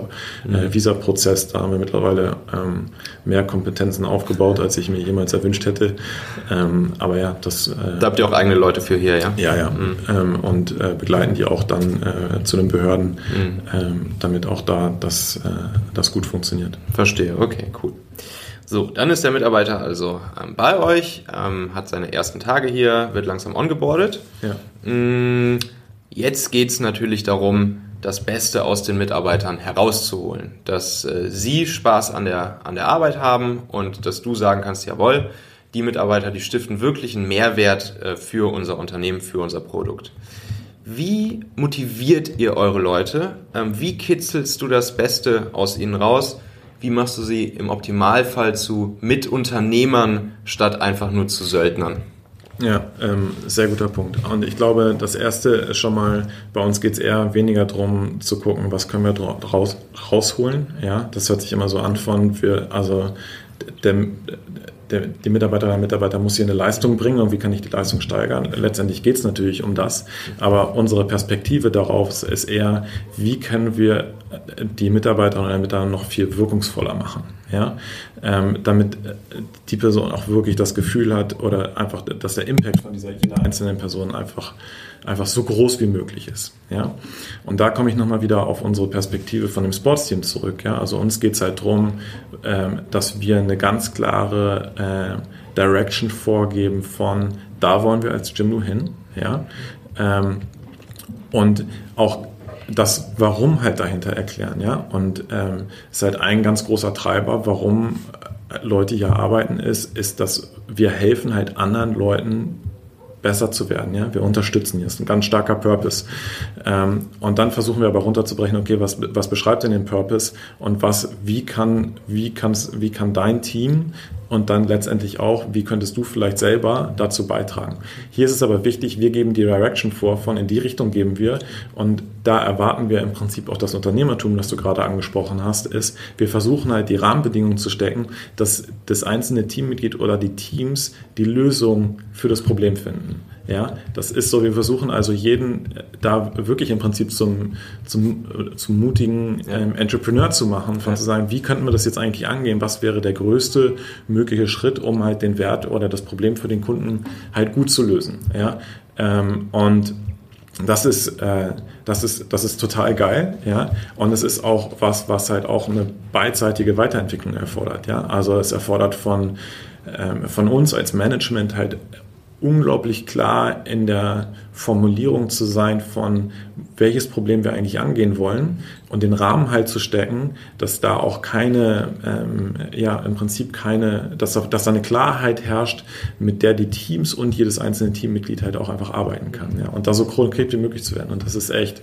äh, mhm. Visa-Prozess. Da haben wir mittlerweile ähm, mehr Kompetenzen aufgebaut, als ich mir jemals erwünscht hätte. Ähm, aber ja, das. Äh, da habt ihr auch eigene Leute für hier, ja? Ja, ja. Mhm. Und äh, begleiten die auch dann äh, zu den Behörden, mhm. ähm, damit auch da das, äh, das gut funktioniert. Verstehe, okay, cool. So, dann ist der Mitarbeiter also ähm, bei euch, ähm, hat seine ersten Tage hier, wird langsam ongeboardet. Ja. Mm, jetzt geht es natürlich darum, das Beste aus den Mitarbeitern herauszuholen. Dass äh, sie Spaß an der, an der Arbeit haben und dass du sagen kannst, jawohl, die Mitarbeiter, die stiften wirklich einen Mehrwert äh, für unser Unternehmen, für unser Produkt. Wie motiviert ihr eure Leute? Ähm, wie kitzelst du das Beste aus ihnen raus? Wie machst du sie im Optimalfall zu Mitunternehmern statt einfach nur zu Söldnern? Ja, ähm, sehr guter Punkt. Und ich glaube, das erste ist schon mal, bei uns geht es eher weniger darum zu gucken, was können wir raus, rausholen. Ja, das hört sich immer so an von, wir, also der, der, die Mitarbeiterin oder Mitarbeiter muss hier eine Leistung bringen und wie kann ich die Leistung steigern. Letztendlich geht es natürlich um das, aber unsere Perspektive darauf ist eher, wie können wir die Mitarbeiterinnen oder Mitarbeiter noch viel wirkungsvoller machen. Ja? Ähm, damit die Person auch wirklich das Gefühl hat oder einfach, dass der Impact von dieser jeder einzelnen Person einfach einfach so groß wie möglich ist. Ja? Und da komme ich nochmal wieder auf unsere Perspektive von dem Sportsteam zurück. Ja? Also uns geht es halt darum, ähm, dass wir eine ganz klare äh, Direction vorgeben von da wollen wir als Jimdo hin. Ja? Ähm, und auch das Warum halt dahinter erklären. Ja? Und ähm, ist halt ein ganz großer Treiber, warum Leute hier arbeiten, ist, ist, dass wir helfen halt anderen Leuten besser zu werden. Ja? Wir unterstützen hier. Ist ein ganz starker Purpose. Ähm, und dann versuchen wir aber runterzubrechen, okay, was, was beschreibt denn den Purpose und was, wie kann, wie wie kann dein Team und dann letztendlich auch, wie könntest du vielleicht selber dazu beitragen. Hier ist es aber wichtig, wir geben die Direction vor, von in die Richtung geben wir und da erwarten wir im Prinzip auch das Unternehmertum, das du gerade angesprochen hast, ist, wir versuchen halt die Rahmenbedingungen zu stecken, dass das einzelne Teammitglied oder die Teams die Lösung für das Problem finden. Ja, das ist so, wir versuchen also jeden äh, da wirklich im Prinzip zum, zum, äh, zum mutigen ähm, Entrepreneur zu machen, von ja. zu sagen, wie könnten wir das jetzt eigentlich angehen? Was wäre der größte mögliche Schritt, um halt den Wert oder das Problem für den Kunden halt gut zu lösen? Ja, ähm, und das ist, äh, das ist, das ist total geil, ja. Und es ist auch was, was halt auch eine beidseitige Weiterentwicklung erfordert, ja. Also es erfordert von, ähm, von uns als Management halt unglaublich klar in der Formulierung zu sein von welches Problem wir eigentlich angehen wollen und den Rahmen halt zu stecken, dass da auch keine, ähm, ja im Prinzip keine, dass, dass da eine Klarheit herrscht, mit der die Teams und jedes einzelne Teammitglied halt auch einfach arbeiten kann. Ja? Und da so konkret wie möglich zu werden. Und das ist echt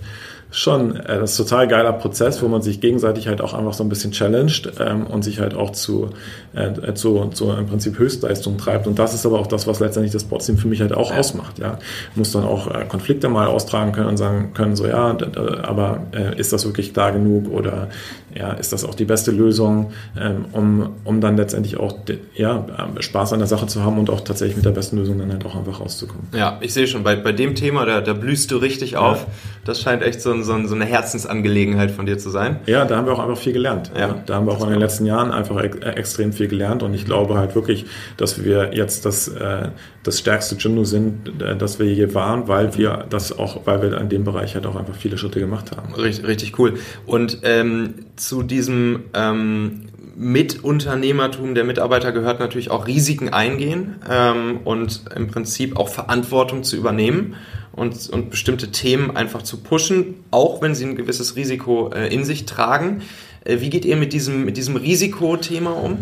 Schon, äh, das ist ein total geiler Prozess, wo man sich gegenseitig halt auch einfach so ein bisschen challenged ähm, und sich halt auch zu, äh, zu, zu im Prinzip Höchstleistung treibt. Und das ist aber auch das, was letztendlich das Sportsteam für mich halt auch ausmacht. Ja, muss dann auch äh, Konflikte mal austragen können und sagen können, so ja, aber äh, ist das wirklich klar genug oder ja, ist das auch die beste Lösung, ähm, um, um dann letztendlich auch ja, Spaß an der Sache zu haben und auch tatsächlich mit der besten Lösung dann halt auch einfach rauszukommen. Ja, ich sehe schon, bei, bei dem Thema, da, da blühst du richtig auf. Das scheint echt so, so, so, eine Herzensangelegenheit von dir zu sein. Ja, da haben wir auch einfach viel gelernt. Ja. Da haben wir auch in den letzten Jahren einfach ex extrem viel gelernt und ich glaube halt wirklich, dass wir jetzt das, äh, das stärkste Gymno sind, äh, das wir je waren, weil wir das auch, weil wir in dem Bereich halt auch einfach viele Schritte gemacht haben. Richtig, richtig cool. Und ähm, zu diesem ähm, Mitunternehmertum der Mitarbeiter gehört natürlich auch Risiken eingehen ähm, und im Prinzip auch Verantwortung zu übernehmen und, und bestimmte Themen einfach zu pushen, auch wenn sie ein gewisses Risiko äh, in sich tragen. Äh, wie geht ihr mit diesem, mit diesem Risikothema um?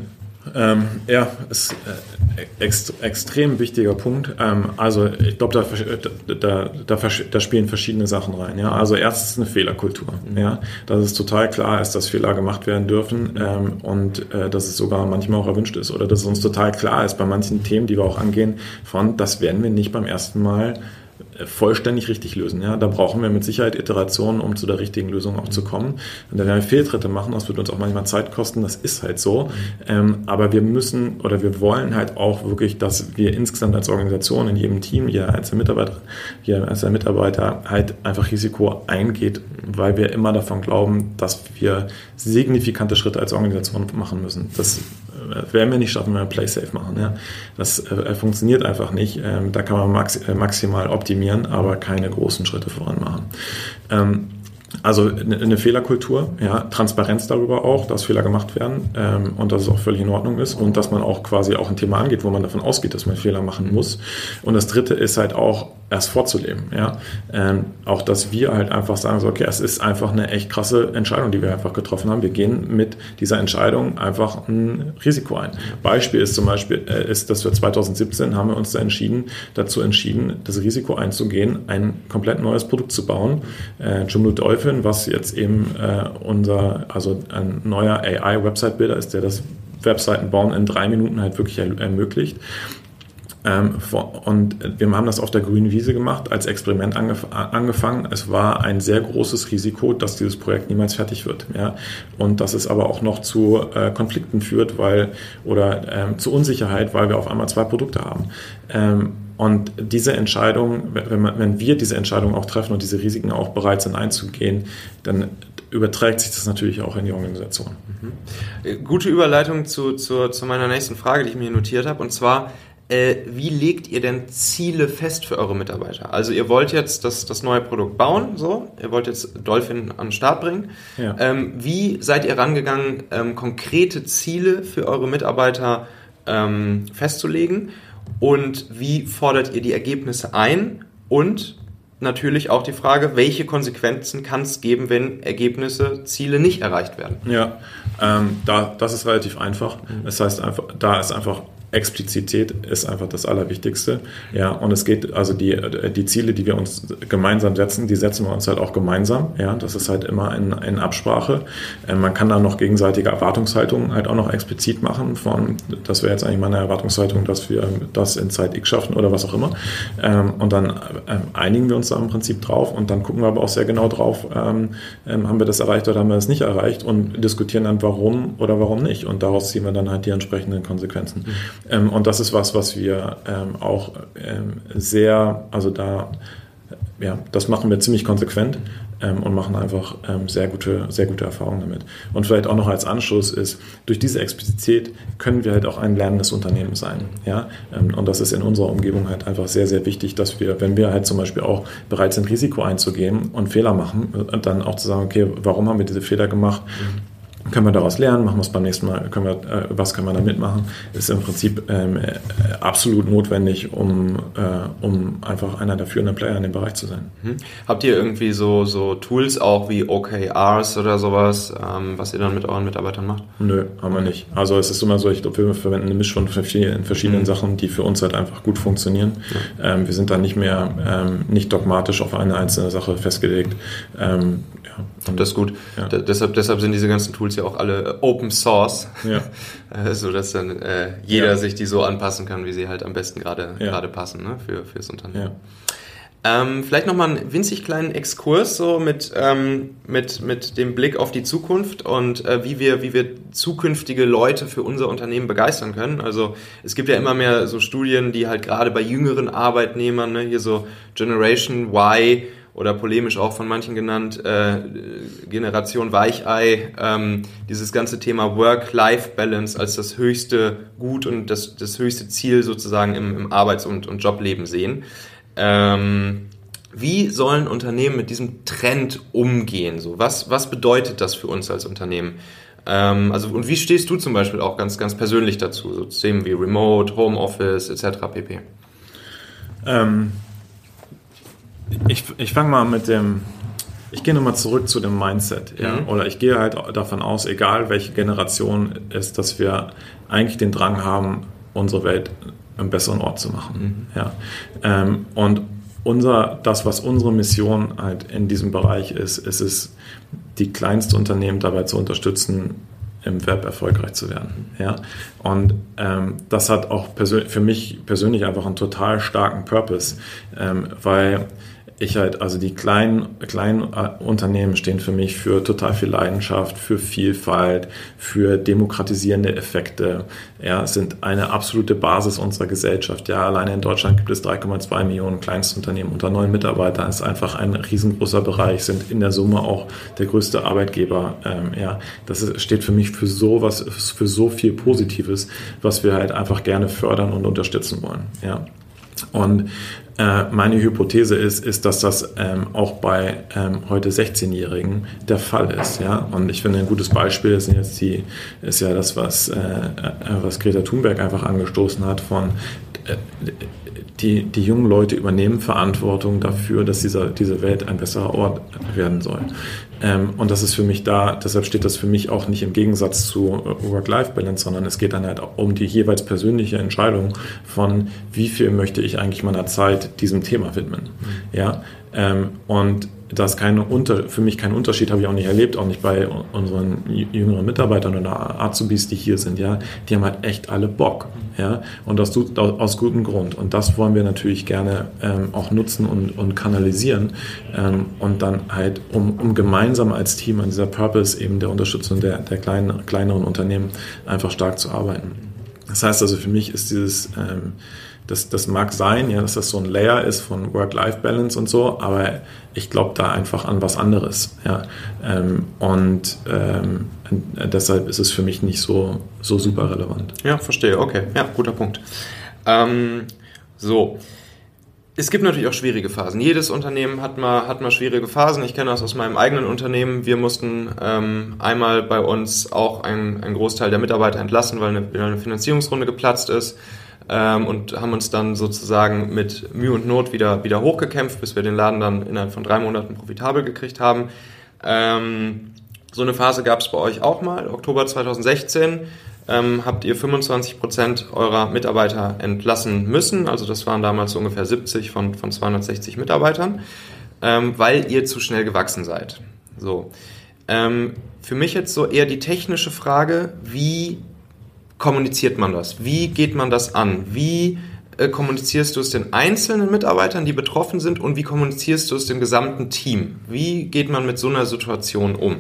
Ähm, ja, ist äh, ext, extrem wichtiger Punkt. Ähm, also ich glaube, da, da, da, da, spielen verschiedene Sachen rein. Ja? Also erstens eine Fehlerkultur. Ja? Dass es total klar ist, dass Fehler gemacht werden dürfen ähm, und äh, dass es sogar manchmal auch erwünscht ist. Oder dass es uns total klar ist bei manchen Themen, die wir auch angehen, von das werden wir nicht beim ersten Mal vollständig richtig lösen. Ja, da brauchen wir mit Sicherheit Iterationen, um zu der richtigen Lösung auch zu kommen. Und da werden wir Fehltritte machen, das wird uns auch manchmal Zeit kosten, das ist halt so. Ähm, aber wir müssen oder wir wollen halt auch wirklich, dass wir insgesamt als Organisation in jedem Team, jeder einzelne Mitarbeiter, jeder einzelne Mitarbeiter halt einfach Risiko eingeht, weil wir immer davon glauben, dass wir signifikante Schritte als Organisation machen müssen. Das werden wir nicht schaffen, wenn wir Play Safe machen. Ja. Das äh, funktioniert einfach nicht. Ähm, da kann man max äh, maximal optimieren, aber keine großen Schritte voran machen. Ähm, also eine Fehlerkultur, ja, Transparenz darüber auch, dass Fehler gemacht werden ähm, und dass es auch völlig in Ordnung ist und dass man auch quasi auch ein Thema angeht, wo man davon ausgeht, dass man Fehler machen muss. Und das Dritte ist halt auch erst vorzuleben, ja, ähm, auch dass wir halt einfach sagen so, okay, es ist einfach eine echt krasse Entscheidung, die wir einfach getroffen haben. Wir gehen mit dieser Entscheidung einfach ein Risiko ein. Beispiel ist zum Beispiel äh, ist, dass wir 2017 haben wir uns da entschieden, dazu entschieden, das Risiko einzugehen, ein komplett neues Produkt zu bauen, äh, Joomla Dolphin was jetzt eben äh, unser, also ein neuer AI-Website-Builder ist, der das Webseitenbauen in drei Minuten halt wirklich ermöglicht. Ähm, und wir haben das auf der grünen Wiese gemacht, als Experiment angef angefangen. Es war ein sehr großes Risiko, dass dieses Projekt niemals fertig wird. Ja? Und dass es aber auch noch zu äh, Konflikten führt, weil oder ähm, zu Unsicherheit, weil wir auf einmal zwei Produkte haben. Ähm, und diese Entscheidung, wenn, man, wenn wir diese Entscheidung auch treffen und diese Risiken auch bereit sind einzugehen, dann überträgt sich das natürlich auch in die Organisation. Mhm. Gute Überleitung zu, zu, zu meiner nächsten Frage, die ich mir notiert habe. Und zwar, äh, wie legt ihr denn Ziele fest für eure Mitarbeiter? Also ihr wollt jetzt das, das neue Produkt bauen, so, ihr wollt jetzt Dolphin an den Start bringen. Ja. Ähm, wie seid ihr rangegangen, ähm, konkrete Ziele für eure Mitarbeiter ähm, festzulegen? und wie fordert ihr die Ergebnisse ein und natürlich auch die Frage, welche Konsequenzen kann es geben, wenn Ergebnisse, Ziele nicht erreicht werden? Ja, ähm, da, das ist relativ einfach. Das heißt einfach, da ist einfach Explizität ist einfach das Allerwichtigste. Ja, und es geht, also die, die Ziele, die wir uns gemeinsam setzen, die setzen wir uns halt auch gemeinsam. Ja, das ist halt immer in, in Absprache. Ähm, man kann dann noch gegenseitige Erwartungshaltungen halt auch noch explizit machen von, das wäre jetzt eigentlich meine Erwartungshaltung, dass wir das in Zeit X schaffen oder was auch immer. Ähm, und dann ähm, einigen wir uns da im Prinzip drauf und dann gucken wir aber auch sehr genau drauf, ähm, ähm, haben wir das erreicht oder haben wir das nicht erreicht und diskutieren dann warum oder warum nicht. Und daraus ziehen wir dann halt die entsprechenden Konsequenzen. Mhm. Ähm, und das ist was, was wir ähm, auch ähm, sehr, also da, ja, das machen wir ziemlich konsequent ähm, und machen einfach ähm, sehr, gute, sehr gute Erfahrungen damit. Und vielleicht auch noch als Anschluss ist, durch diese Explizität können wir halt auch ein lernendes Unternehmen sein. Ja? Und das ist in unserer Umgebung halt einfach sehr, sehr wichtig, dass wir, wenn wir halt zum Beispiel auch bereit sind, Risiko einzugehen und Fehler machen, äh, dann auch zu sagen, okay, warum haben wir diese Fehler gemacht? Mhm können wir daraus lernen, machen wir es beim nächsten Mal, können wir, äh, was können wir da mitmachen, ist im Prinzip ähm, äh, absolut notwendig, um, äh, um einfach einer der führenden Player in dem Bereich zu sein. Mhm. Habt ihr irgendwie so, so Tools auch wie OKRs oder sowas, ähm, was ihr dann mit euren Mitarbeitern macht? Nö, haben wir nicht. Also es ist immer so, ich glaube, wir verwenden eine Mischung von vielen, verschiedenen mhm. Sachen, die für uns halt einfach gut funktionieren. Ja. Ähm, wir sind da nicht mehr ähm, nicht dogmatisch auf eine einzelne Sache festgelegt. Und das ist gut. Ja. deshalb, deshalb sind diese ganzen Tools ja auch alle äh, Open Source, ja. *laughs* Äh, so dass dann äh, jeder ja. sich die so anpassen kann, wie sie halt am besten gerade ja. gerade passen ne, für fürs Unternehmen. Ähm, vielleicht nochmal einen winzig kleinen Exkurs so mit, ähm, mit, mit dem Blick auf die Zukunft und äh, wie, wir, wie wir zukünftige Leute für unser Unternehmen begeistern können. Also es gibt ja immer mehr so Studien, die halt gerade bei jüngeren Arbeitnehmern, ne, hier so Generation Y, oder polemisch auch von manchen genannt, äh, Generation Weichei, ähm, dieses ganze Thema Work-Life-Balance als das höchste Gut und das, das höchste Ziel sozusagen im, im Arbeits- und, und Jobleben sehen. Ähm, wie sollen Unternehmen mit diesem Trend umgehen? So, was, was bedeutet das für uns als Unternehmen? Ähm, also, und wie stehst du zum Beispiel auch ganz, ganz persönlich dazu? So Themen wie Remote, Homeoffice etc. pp. Ähm, ich, ich fange mal mit dem, ich gehe nochmal zurück zu dem Mindset, ja, mhm. oder ich gehe halt davon aus, egal welche Generation ist, dass wir eigentlich den Drang haben, unsere Welt einen besseren Ort zu machen, mhm. ja, ähm, und unser, das, was unsere Mission halt in diesem Bereich ist, ist es, die kleinsten Unternehmen dabei zu unterstützen, im Web erfolgreich zu werden. Ja? Und ähm, das hat auch für mich persönlich einfach einen total starken Purpose, ähm, weil ich halt, also die kleinen, kleinen äh, Unternehmen stehen für mich für total viel Leidenschaft, für Vielfalt, für demokratisierende Effekte, ja, sind eine absolute Basis unserer Gesellschaft. Ja, alleine in Deutschland gibt es 3,2 Millionen Kleinstunternehmen unter neun Mitarbeitern, ist einfach ein riesengroßer Bereich, sind in der Summe auch der größte Arbeitgeber. Ähm, ja, das steht für mich für so was, für so viel Positives, was wir halt einfach gerne fördern und unterstützen wollen. Ja. Und äh, meine Hypothese ist, ist, dass das ähm, auch bei ähm, heute 16-Jährigen der Fall ist. Ja? Und ich finde, ein gutes Beispiel ist jetzt die, ist ja das, was, äh, äh was Greta Thunberg einfach angestoßen hat von äh, die, die jungen Leute übernehmen Verantwortung dafür, dass dieser, diese Welt ein besserer Ort werden soll. Ähm, und das ist für mich da, deshalb steht das für mich auch nicht im Gegensatz zu Work-Life-Balance, sondern es geht dann halt um die jeweils persönliche Entscheidung von, wie viel möchte ich eigentlich meiner Zeit diesem Thema widmen. Mhm. Ja, ähm, und da ist keine Unter für mich kein Unterschied, habe ich auch nicht erlebt, auch nicht bei unseren jüngeren Mitarbeitern oder Azubis, die hier sind, ja, die haben halt echt alle Bock, ja, und das tut aus gutem Grund. Und das wollen wir natürlich gerne ähm, auch nutzen und, und kanalisieren ähm, und dann halt, um, um gemeinsam als Team an dieser Purpose eben der Unterstützung der, der kleinen, kleineren Unternehmen einfach stark zu arbeiten. Das heißt also, für mich ist dieses ähm, das, das mag sein, ja, dass das so ein Layer ist von Work-Life-Balance und so, aber ich glaube da einfach an was anderes. Ja. Ähm, und ähm, deshalb ist es für mich nicht so, so super relevant. Ja, verstehe. Okay, ja, guter Punkt. Ähm, so. Es gibt natürlich auch schwierige Phasen. Jedes Unternehmen hat mal, hat mal schwierige Phasen. Ich kenne das aus meinem eigenen Unternehmen. Wir mussten ähm, einmal bei uns auch einen, einen Großteil der Mitarbeiter entlassen, weil eine, eine Finanzierungsrunde geplatzt ist ähm, und haben uns dann sozusagen mit Mühe und Not wieder, wieder hochgekämpft, bis wir den Laden dann innerhalb von drei Monaten profitabel gekriegt haben. Ähm, so eine Phase gab es bei euch auch mal, Oktober 2016. Ähm, habt ihr 25 Prozent eurer Mitarbeiter entlassen müssen. Also das waren damals so ungefähr 70 von, von 260 Mitarbeitern, ähm, weil ihr zu schnell gewachsen seid. So. Ähm, für mich jetzt so eher die technische Frage, wie kommuniziert man das? Wie geht man das an? Wie äh, kommunizierst du es den einzelnen Mitarbeitern, die betroffen sind, und wie kommunizierst du es dem gesamten Team? Wie geht man mit so einer Situation um?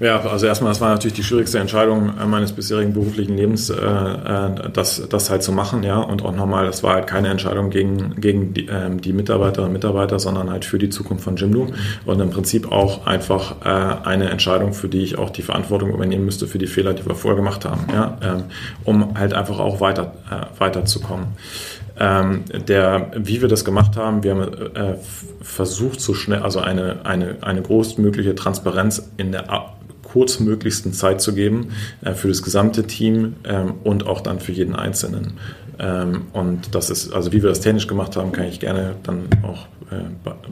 Ja, also erstmal, das war natürlich die schwierigste Entscheidung äh, meines bisherigen beruflichen Lebens, äh, äh, das, das halt zu machen, ja. Und auch nochmal, das war halt keine Entscheidung gegen, gegen die, ähm, die Mitarbeiterinnen und Mitarbeiter, sondern halt für die Zukunft von Jimdo. Und im Prinzip auch einfach eine Entscheidung, für die ich auch die Verantwortung übernehmen müsste für die Fehler, die wir vorher gemacht haben, ja. Ähm, um halt einfach auch weiter, weiterzukommen. Ähm, der, wie wir das gemacht haben, wir haben äh, versucht, so schnell, also eine, eine, eine großmögliche Transparenz in der kurzmöglichsten Zeit zu geben äh, für das gesamte Team ähm, und auch dann für jeden Einzelnen. Ähm, und das ist, also wie wir das technisch gemacht haben, kann ich gerne dann auch äh,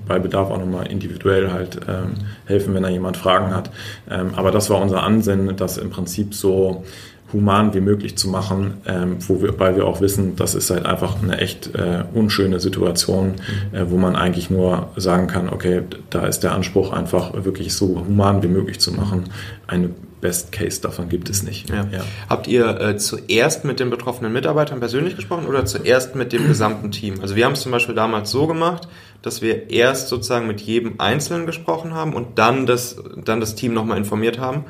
bei Bedarf auch nochmal individuell halt ähm, helfen, wenn da jemand Fragen hat. Ähm, aber das war unser Ansinnen, das im Prinzip so human wie möglich zu machen, ähm, wo wir, weil wir auch wissen, das ist halt einfach eine echt äh, unschöne Situation, äh, wo man eigentlich nur sagen kann, okay, da ist der Anspruch einfach wirklich so human wie möglich zu machen. Eine Best Case davon gibt es nicht. Ja. Ja. Habt ihr äh, zuerst mit den betroffenen Mitarbeitern persönlich gesprochen oder zuerst mit dem gesamten Team? Also wir haben es zum Beispiel damals so gemacht, dass wir erst sozusagen mit jedem Einzelnen gesprochen haben und dann das, dann das Team nochmal informiert haben.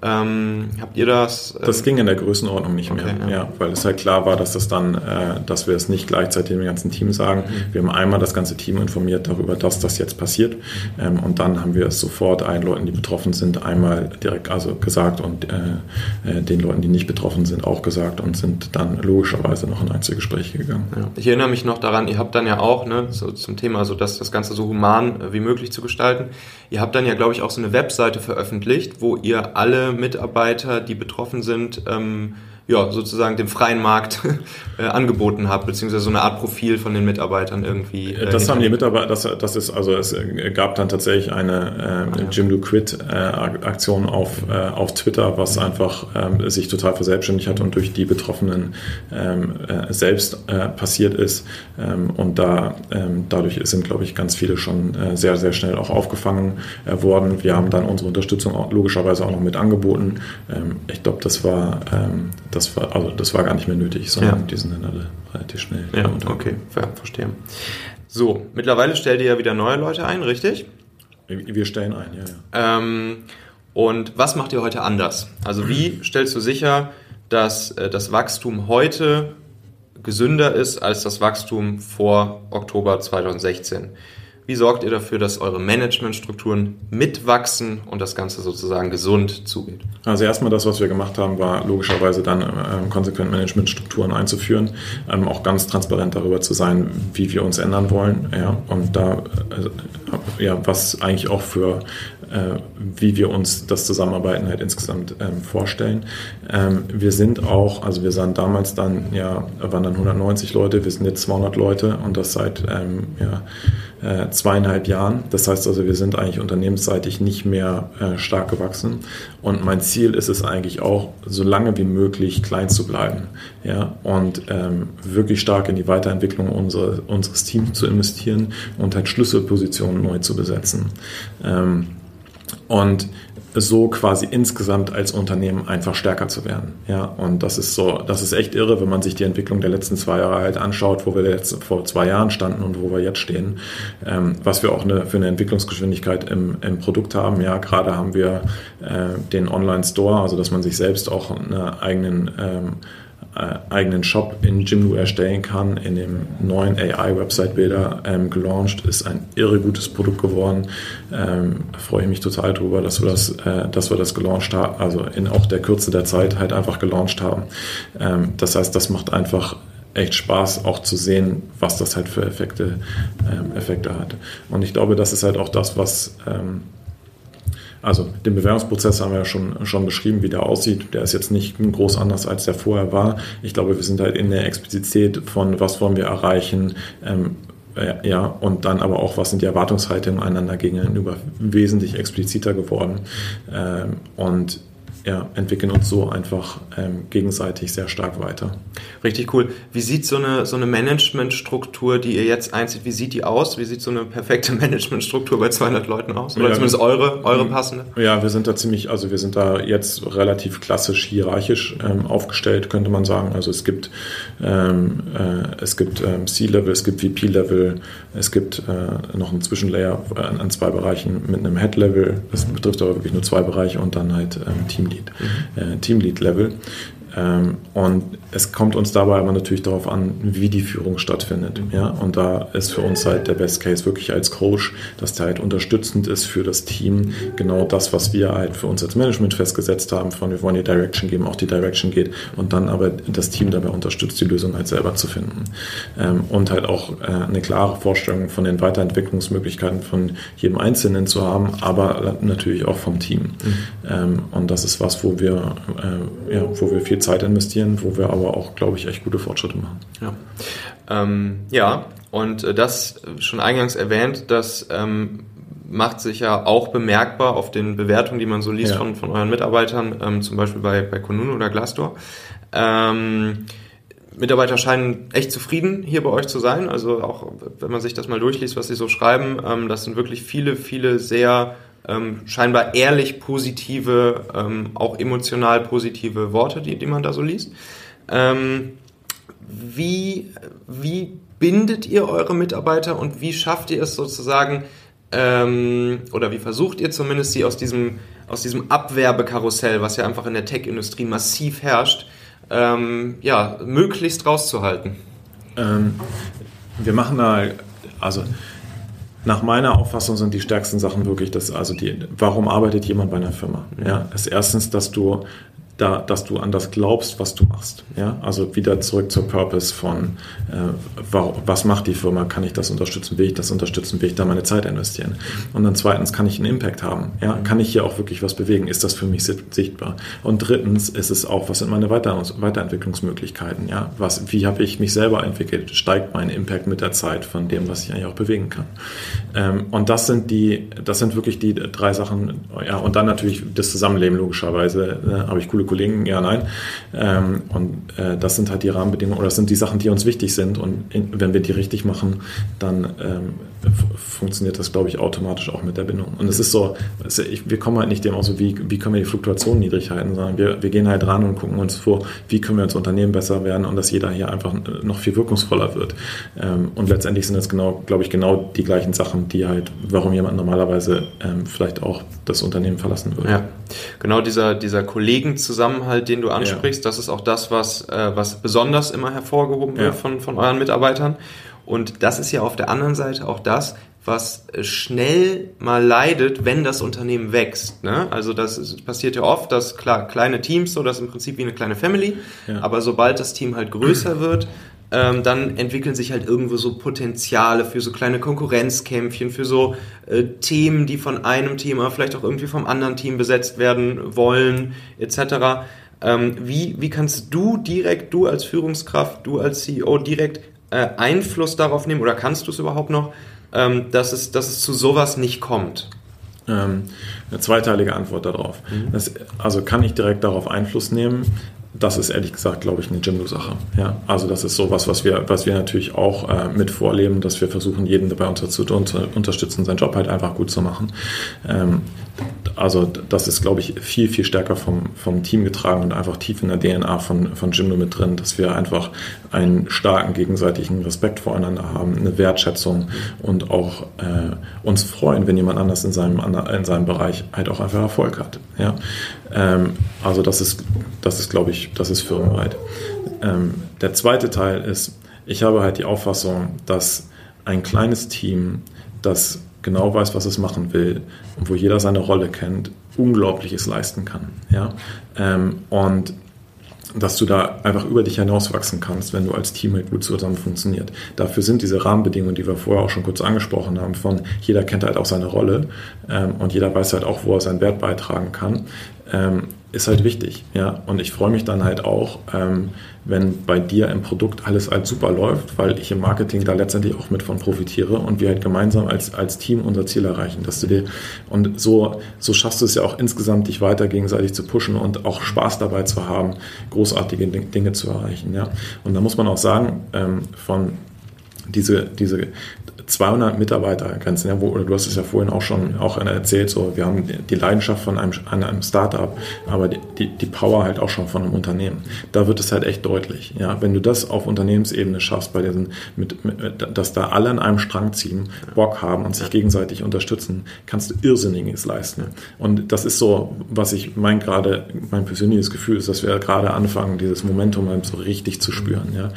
Ähm, habt ihr das? Äh das ging in der Größenordnung nicht okay, mehr, ja. ja. weil es halt klar war, dass das dann, äh, dass wir es nicht gleichzeitig dem ganzen Team sagen. Mhm. Wir haben einmal das ganze Team informiert darüber, dass das jetzt passiert, mhm. ähm, und dann haben wir es sofort allen Leuten, die betroffen sind, einmal direkt also gesagt und äh, äh, den Leuten, die nicht betroffen sind, auch gesagt und sind dann logischerweise noch in Einzelgespräche gegangen. Ja. Ich erinnere mich noch daran, ihr habt dann ja auch ne, so zum Thema, so dass das Ganze so human äh, wie möglich zu gestalten. Ihr habt dann ja, glaube ich, auch so eine Webseite veröffentlicht, wo ihr alle Mitarbeiter, die betroffen sind, ähm, ja, sozusagen dem freien Markt *laughs* äh, angeboten habt, beziehungsweise so eine Art Profil von den Mitarbeitern irgendwie. Äh, das haben die Mitarbeiter, das, das ist, also es gab dann tatsächlich eine äh, Jim Do Quit äh, Aktion auf, äh, auf Twitter, was einfach ähm, sich total verselbstständigt hat und durch die Betroffenen ähm, äh, selbst äh, passiert ist. Ähm, und da ähm, dadurch sind, glaube ich, ganz viele schon äh, sehr, sehr schnell auch aufgefangen äh, worden. Wir haben dann unsere Unterstützung auch, logischerweise auch noch mit angeboten. Ähm, ich glaube, das war ähm, das war, also das war gar nicht mehr nötig, sondern ja. die sind dann alle relativ schnell. Ja, okay, ja, verstehe. So, mittlerweile stellt ihr ja wieder neue Leute ein, richtig? Wir stellen ein, ja, ja. Ähm, und was macht ihr heute anders? Also wie *clears throat* stellst du sicher, dass äh, das Wachstum heute gesünder ist als das Wachstum vor Oktober 2016? Wie sorgt ihr dafür, dass eure Managementstrukturen mitwachsen und das Ganze sozusagen gesund zugeht? Also erstmal das, was wir gemacht haben, war logischerweise dann ähm, konsequent Managementstrukturen einzuführen, ähm, auch ganz transparent darüber zu sein, wie wir uns ändern wollen. Ja, und da, äh, ja, was eigentlich auch für wie wir uns das Zusammenarbeiten halt insgesamt ähm, vorstellen. Ähm, wir sind auch, also wir sahen damals dann, ja, waren dann 190 Leute, wir sind jetzt 200 Leute und das seit ähm, ja, äh, zweieinhalb Jahren. Das heißt also, wir sind eigentlich unternehmensseitig nicht mehr äh, stark gewachsen und mein Ziel ist es eigentlich auch, so lange wie möglich klein zu bleiben ja, und ähm, wirklich stark in die Weiterentwicklung unsere, unseres Teams zu investieren und halt Schlüsselpositionen neu zu besetzen. Und so quasi insgesamt als Unternehmen einfach stärker zu werden. Ja, und das ist so, das ist echt irre, wenn man sich die Entwicklung der letzten zwei Jahre halt anschaut, wo wir jetzt vor zwei Jahren standen und wo wir jetzt stehen, ähm, was wir auch eine, für eine Entwicklungsgeschwindigkeit im, im Produkt haben. Ja, gerade haben wir äh, den Online-Store, also dass man sich selbst auch einen eigenen ähm, äh, eigenen Shop in Jimdo erstellen kann, in dem neuen AI-Website-Builder ähm, gelauncht. Ist ein irre gutes Produkt geworden. Ähm, freue ich mich total drüber, dass wir das, äh, dass wir das gelauncht haben, also in auch der Kürze der Zeit halt einfach gelauncht haben. Ähm, das heißt, das macht einfach echt Spaß, auch zu sehen, was das halt für Effekte, ähm, Effekte hat. Und ich glaube, das ist halt auch das, was ähm, also den Bewerbungsprozess haben wir ja schon, schon beschrieben, wie der aussieht. Der ist jetzt nicht groß anders, als der vorher war. Ich glaube, wir sind halt in der Explizität von, was wollen wir erreichen, ähm, äh, ja, und dann aber auch, was sind die Erwartungshaltungen einander gegenüber, wesentlich expliziter geworden. Ähm, und ja, entwickeln uns so einfach ähm, gegenseitig sehr stark weiter. Richtig cool. Wie sieht so eine, so eine Managementstruktur, die ihr jetzt einzieht, wie sieht die aus? Wie sieht so eine perfekte *laughs* Managementstruktur bei 200 Leuten aus? Oder ja, zumindest eure, eure mhm. passende? Ja, wir sind da ziemlich, also wir sind da jetzt relativ klassisch hierarchisch ähm, aufgestellt, könnte man sagen. Also es gibt, ähm, äh, es gibt ähm, C-Level, es gibt VP-Level, es gibt äh, noch einen Zwischenlayer an, an zwei Bereichen mit einem Head-Level. Das betrifft aber wirklich nur zwei Bereiche und dann halt ähm, Team Teamlead, mhm. äh, Teamlead-Level. Ähm, und es kommt uns dabei aber natürlich darauf an, wie die Führung stattfindet. Ja? Und da ist für uns halt der Best Case wirklich als Coach, dass der halt unterstützend ist für das Team, genau das, was wir halt für uns als Management festgesetzt haben, von wir wollen die Direction geben, auch die Direction geht und dann aber das Team dabei unterstützt, die Lösung halt selber zu finden. Ähm, und halt auch äh, eine klare Vorstellung von den Weiterentwicklungsmöglichkeiten von jedem Einzelnen zu haben, aber natürlich auch vom Team. Mhm. Ähm, und das ist was, wo wir, äh, ja, wo wir viel Zeit investieren, wo wir aber auch, glaube ich, echt gute Fortschritte machen. Ja, ähm, ja und äh, das schon eingangs erwähnt, das ähm, macht sich ja auch bemerkbar auf den Bewertungen, die man so liest ja. von, von euren Mitarbeitern, ähm, zum Beispiel bei, bei Konun oder Glassdoor. Ähm, Mitarbeiter scheinen echt zufrieden hier bei euch zu sein. Also auch wenn man sich das mal durchliest, was sie so schreiben, ähm, das sind wirklich viele, viele sehr ähm, scheinbar ehrlich positive, ähm, auch emotional positive Worte, die, die man da so liest. Ähm, wie, wie bindet ihr eure Mitarbeiter und wie schafft ihr es sozusagen, ähm, oder wie versucht ihr zumindest, sie aus diesem, aus diesem Abwerbekarussell, was ja einfach in der Tech-Industrie massiv herrscht, ähm, ja, möglichst rauszuhalten? Ähm, wir machen da, also nach meiner Auffassung sind die stärksten Sachen wirklich das, also die, warum arbeitet jemand bei einer Firma? Ja, ist erstens, dass du da, dass du an das glaubst, was du machst. Ja? Also wieder zurück zur Purpose von, äh, was macht die Firma, kann ich das unterstützen, will ich das unterstützen, will ich da meine Zeit investieren. Und dann zweitens, kann ich einen Impact haben? Ja? Kann ich hier auch wirklich was bewegen? Ist das für mich sichtbar? Und drittens ist es auch, was sind meine Weiter Weiterentwicklungsmöglichkeiten? Ja? Was, wie habe ich mich selber entwickelt? Steigt mein Impact mit der Zeit von dem, was ich eigentlich auch bewegen kann? Ähm, und das sind die, das sind wirklich die drei Sachen, ja, und dann natürlich das Zusammenleben logischerweise, äh, habe ich coole Kollegen, ja, nein. Ähm, und äh, das sind halt die Rahmenbedingungen oder das sind die Sachen, die uns wichtig sind. Und in, wenn wir die richtig machen, dann ähm, funktioniert das, glaube ich, automatisch auch mit der Bindung. Und es ist so, es, ich, wir kommen halt nicht dem auch so, wie, wie können wir die Fluktuation niedrig halten, sondern wir, wir gehen halt ran und gucken uns vor, wie können wir als Unternehmen besser werden und dass jeder hier einfach noch viel wirkungsvoller wird. Ähm, und letztendlich sind das genau, glaube ich, genau die gleichen Sachen, die halt, warum jemand normalerweise ähm, vielleicht auch das Unternehmen verlassen würde. Ja, genau dieser, dieser Kollegenzusammenhalt, den du ansprichst, ja. das ist auch das, was, äh, was besonders immer hervorgehoben wird ja. von, von euren Mitarbeitern. Und das ist ja auf der anderen Seite auch das, was schnell mal leidet, wenn das Unternehmen wächst. Ne? Also das passiert ja oft, dass klar, kleine Teams, so das ist im Prinzip wie eine kleine Family, ja. aber sobald das Team halt größer wird, ähm, dann entwickeln sich halt irgendwo so Potenziale für so kleine Konkurrenzkämpfchen, für so äh, Themen, die von einem Thema vielleicht auch irgendwie vom anderen Team besetzt werden wollen, etc. Ähm, wie, wie kannst du direkt, du als Führungskraft, du als CEO direkt äh, Einfluss darauf nehmen oder kannst du es überhaupt noch, ähm, dass, es, dass es zu sowas nicht kommt? Ähm, eine zweiteilige Antwort darauf. Mhm. Das, also kann ich direkt darauf Einfluss nehmen? Das ist ehrlich gesagt, glaube ich, eine Jimdo-Sache. Ja, also das ist sowas, was wir, was wir natürlich auch äh, mit vorleben, dass wir versuchen, jeden dabei unter, zu unter, unterstützen, seinen Job halt einfach gut zu machen. Ähm, also das ist, glaube ich, viel, viel stärker vom, vom Team getragen und einfach tief in der DNA von, von Jimdo mit drin, dass wir einfach einen starken gegenseitigen Respekt voreinander haben, eine Wertschätzung und auch äh, uns freuen, wenn jemand anders in seinem, in seinem Bereich halt auch einfach Erfolg hat. Ja? Ähm, also das ist, das ist, glaube ich, das ist firmenweit. Ähm, der zweite Teil ist, ich habe halt die Auffassung, dass ein kleines Team, das genau weiß, was es machen will und wo jeder seine Rolle kennt, Unglaubliches leisten kann. Ja? Ähm, und dass du da einfach über dich hinauswachsen kannst, wenn du als Team halt gut zusammen funktioniert. Dafür sind diese Rahmenbedingungen, die wir vorher auch schon kurz angesprochen haben, von jeder kennt halt auch seine Rolle ähm, und jeder weiß halt auch, wo er seinen Wert beitragen kann, ähm, ist halt wichtig. Ja? Und ich freue mich dann halt auch, ähm, wenn bei dir im Produkt alles als super läuft, weil ich im Marketing da letztendlich auch mit von profitiere und wir halt gemeinsam als, als Team unser Ziel erreichen. Dass du dir, und so, so schaffst du es ja auch insgesamt, dich weiter gegenseitig zu pushen und auch Spaß dabei zu haben, großartige Dinge zu erreichen. Ja? Und da muss man auch sagen, ähm, von diese, diese 200 Mitarbeitergrenzen, ja, wo, du hast es ja vorhin auch schon auch erzählt, so, wir haben die Leidenschaft von einem, an einem Startup, aber die, die, die Power halt auch schon von einem Unternehmen. Da wird es halt echt deutlich, ja, wenn du das auf Unternehmensebene schaffst, bei diesen, mit, mit, dass da alle an einem Strang ziehen, Bock haben und sich gegenseitig unterstützen, kannst du Irrsinniges leisten. Und das ist so, was ich mein gerade, mein persönliches Gefühl ist, dass wir gerade anfangen, dieses Momentum so richtig zu spüren, ja.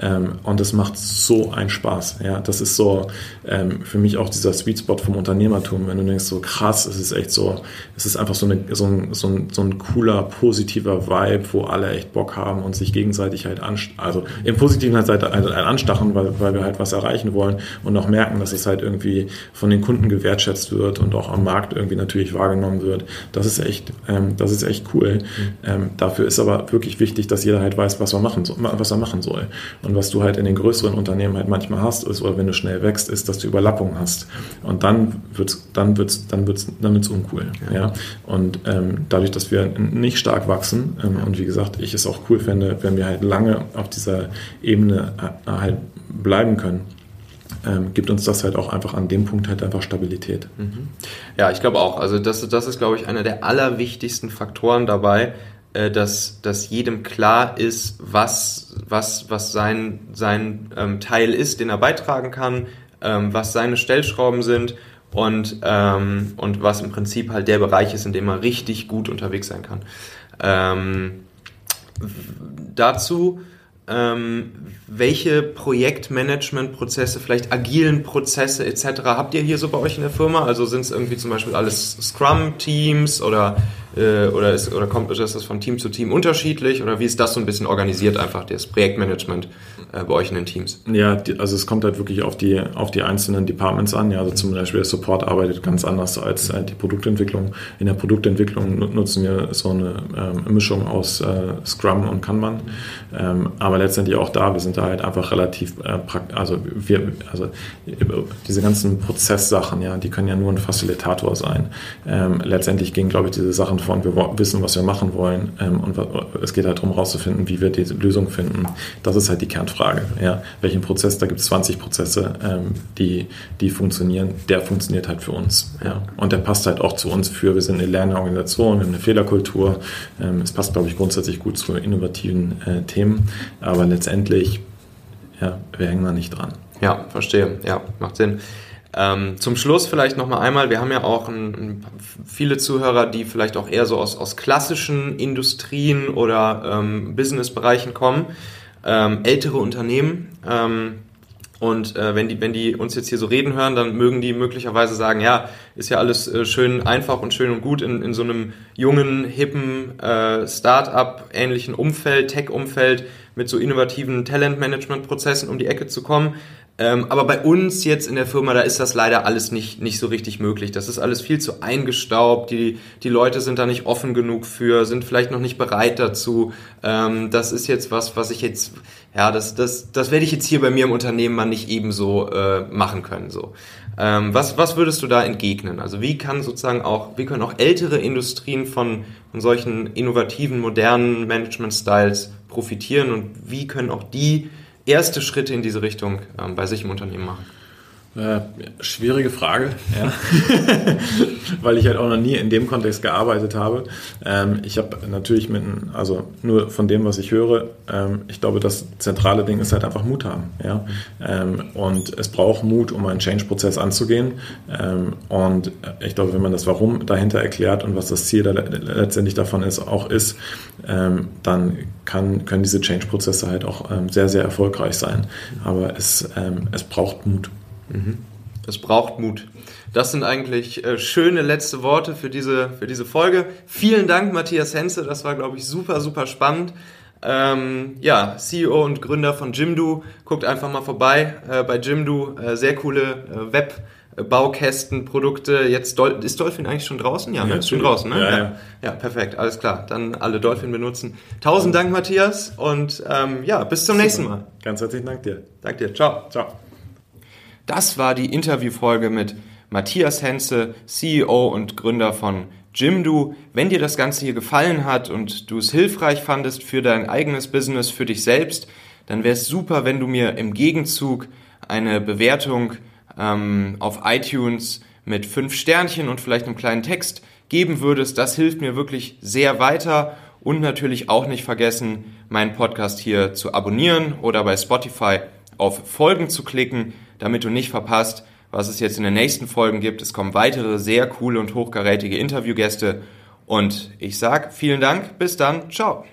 Ähm, und das macht so einen Spaß, ja. Das ist so, ähm, für mich auch dieser Sweet Spot vom Unternehmertum, wenn du denkst, so krass, es ist echt so, es ist einfach so, eine, so, ein, so, ein, so ein cooler, positiver Vibe, wo alle echt Bock haben und sich gegenseitig halt anstachen, also im positiven Seite halt, halt anstachen, weil, weil wir halt was erreichen wollen und auch merken, dass es halt irgendwie von den Kunden gewertschätzt wird und auch am Markt irgendwie natürlich wahrgenommen wird. Das ist echt, ähm, das ist echt cool. Mhm. Ähm, dafür ist aber wirklich wichtig, dass jeder halt weiß, was er machen soll, was er machen soll. Und was du halt in den größeren Unternehmen halt manchmal hast, ist, oder wenn du schnell wächst, ist, dass du Überlappungen hast. Und dann wird's, dann wird's, dann wird's, dann wird's uncool. Ja. ja? Und ähm, dadurch, dass wir nicht stark wachsen ähm, und wie gesagt, ich es auch cool fände, wenn wir halt lange auf dieser Ebene äh, halt bleiben können, ähm, gibt uns das halt auch einfach an dem Punkt halt einfach Stabilität. Mhm. Ja, ich glaube auch. Also das, das ist, glaube ich, einer der allerwichtigsten Faktoren dabei, äh, dass, dass jedem klar ist, was, was, was sein, sein ähm, Teil ist, den er beitragen kann, ähm, was seine Stellschrauben sind und, ähm, und was im Prinzip halt der Bereich ist, in dem er richtig gut unterwegs sein kann. Ähm, dazu ähm, welche Projektmanagement-Prozesse, vielleicht agilen Prozesse etc. habt ihr hier so bei euch in der Firma? Also sind es irgendwie zum Beispiel alles Scrum-Teams oder äh, oder, ist, oder kommt ist das von Team zu Team unterschiedlich? Oder wie ist das so ein bisschen organisiert, einfach das Projektmanagement äh, bei euch in den Teams? Ja, die, also es kommt halt wirklich auf die, auf die einzelnen Departments an. Ja, also zum Beispiel der Support arbeitet ganz anders als äh, die Produktentwicklung. In der Produktentwicklung nutzen wir so eine ähm, Mischung aus äh, Scrum und Kanban. Ähm, aber letztendlich auch da, wir sind da halt einfach relativ äh, praktisch, also wir, also diese ganzen Prozesssachen, ja, die können ja nur ein Facilitator sein. Ähm, letztendlich gehen, glaube ich, diese Sachen von, wir wissen, was wir machen wollen ähm, und es geht halt darum, herauszufinden, wie wir diese Lösung finden. Das ist halt die Kernfrage. Ja? Welchen Prozess, da gibt es 20 Prozesse, ähm, die, die funktionieren, der funktioniert halt für uns. Ja? Und der passt halt auch zu uns für, wir sind eine Lernorganisation, wir haben eine Fehlerkultur. Ähm, es passt, glaube ich, grundsätzlich gut zu innovativen äh, Themen, aber letztendlich, ja, wir hängen da nicht dran. Ja, verstehe. Ja, macht Sinn. Ähm, zum Schluss vielleicht nochmal einmal, wir haben ja auch ein, viele Zuhörer, die vielleicht auch eher so aus, aus klassischen Industrien oder ähm, Businessbereichen kommen, ähm, ältere Unternehmen. Ähm, und äh, wenn, die, wenn die uns jetzt hier so reden hören, dann mögen die möglicherweise sagen, ja, ist ja alles äh, schön einfach und schön und gut in, in so einem jungen, hippen äh, Start-up-ähnlichen Umfeld, Tech-Umfeld mit so innovativen Talent-Management-Prozessen um die Ecke zu kommen. Ähm, aber bei uns jetzt in der Firma, da ist das leider alles nicht, nicht so richtig möglich. Das ist alles viel zu eingestaubt. Die, die Leute sind da nicht offen genug für, sind vielleicht noch nicht bereit dazu. Ähm, das ist jetzt was, was ich jetzt, ja, das, das, das werde ich jetzt hier bei mir im Unternehmen mal nicht ebenso äh, machen können. So. Ähm, was, was würdest du da entgegnen? Also wie kann sozusagen auch, wie können auch ältere Industrien von, von solchen innovativen, modernen Management-Styles profitieren und wie können auch die erste Schritte in diese Richtung ähm, bei sich im Unternehmen machen? Äh, schwierige Frage, ja. *laughs* weil ich halt auch noch nie in dem Kontext gearbeitet habe. Ähm, ich habe natürlich mit, also nur von dem, was ich höre, ähm, ich glaube, das zentrale Ding ist halt einfach Mut haben, ja. Ähm, und es braucht Mut, um einen Change-Prozess anzugehen. Und ich glaube, wenn man das Warum dahinter erklärt und was das Ziel da letztendlich davon ist, auch ist, dann kann, können diese Change-Prozesse halt auch sehr, sehr erfolgreich sein. Aber es, es braucht Mut. Mhm. Es braucht Mut. Das sind eigentlich äh, schöne letzte Worte für diese, für diese Folge. Vielen Dank, Matthias Henze. Das war, glaube ich, super, super spannend. Ähm, ja, CEO und Gründer von Jimdo. Guckt einfach mal vorbei äh, bei Jimdo. Äh, sehr coole äh, Web- Baukästen, Produkte. Jetzt Dol ist Dolphin eigentlich schon draußen? Ja, ne? ist schon draußen, ne? Ja, ja. ja, perfekt, alles klar. Dann alle Dolphin benutzen. Tausend Dank, Matthias, und ähm, ja, bis zum Super. nächsten Mal. Ganz herzlichen Dank dir. Dank dir. Ciao. Ciao. Das war die Interviewfolge mit Matthias Henze, CEO und Gründer von Jimdo. Wenn dir das Ganze hier gefallen hat und du es hilfreich fandest für dein eigenes Business, für dich selbst, dann wäre es super, wenn du mir im Gegenzug eine Bewertung ähm, auf iTunes mit fünf Sternchen und vielleicht einem kleinen Text geben würdest. Das hilft mir wirklich sehr weiter. Und natürlich auch nicht vergessen, meinen Podcast hier zu abonnieren oder bei Spotify auf Folgen zu klicken, damit du nicht verpasst, was es jetzt in den nächsten Folgen gibt. Es kommen weitere sehr coole und hochkarätige Interviewgäste. Und ich sage vielen Dank. Bis dann. Ciao.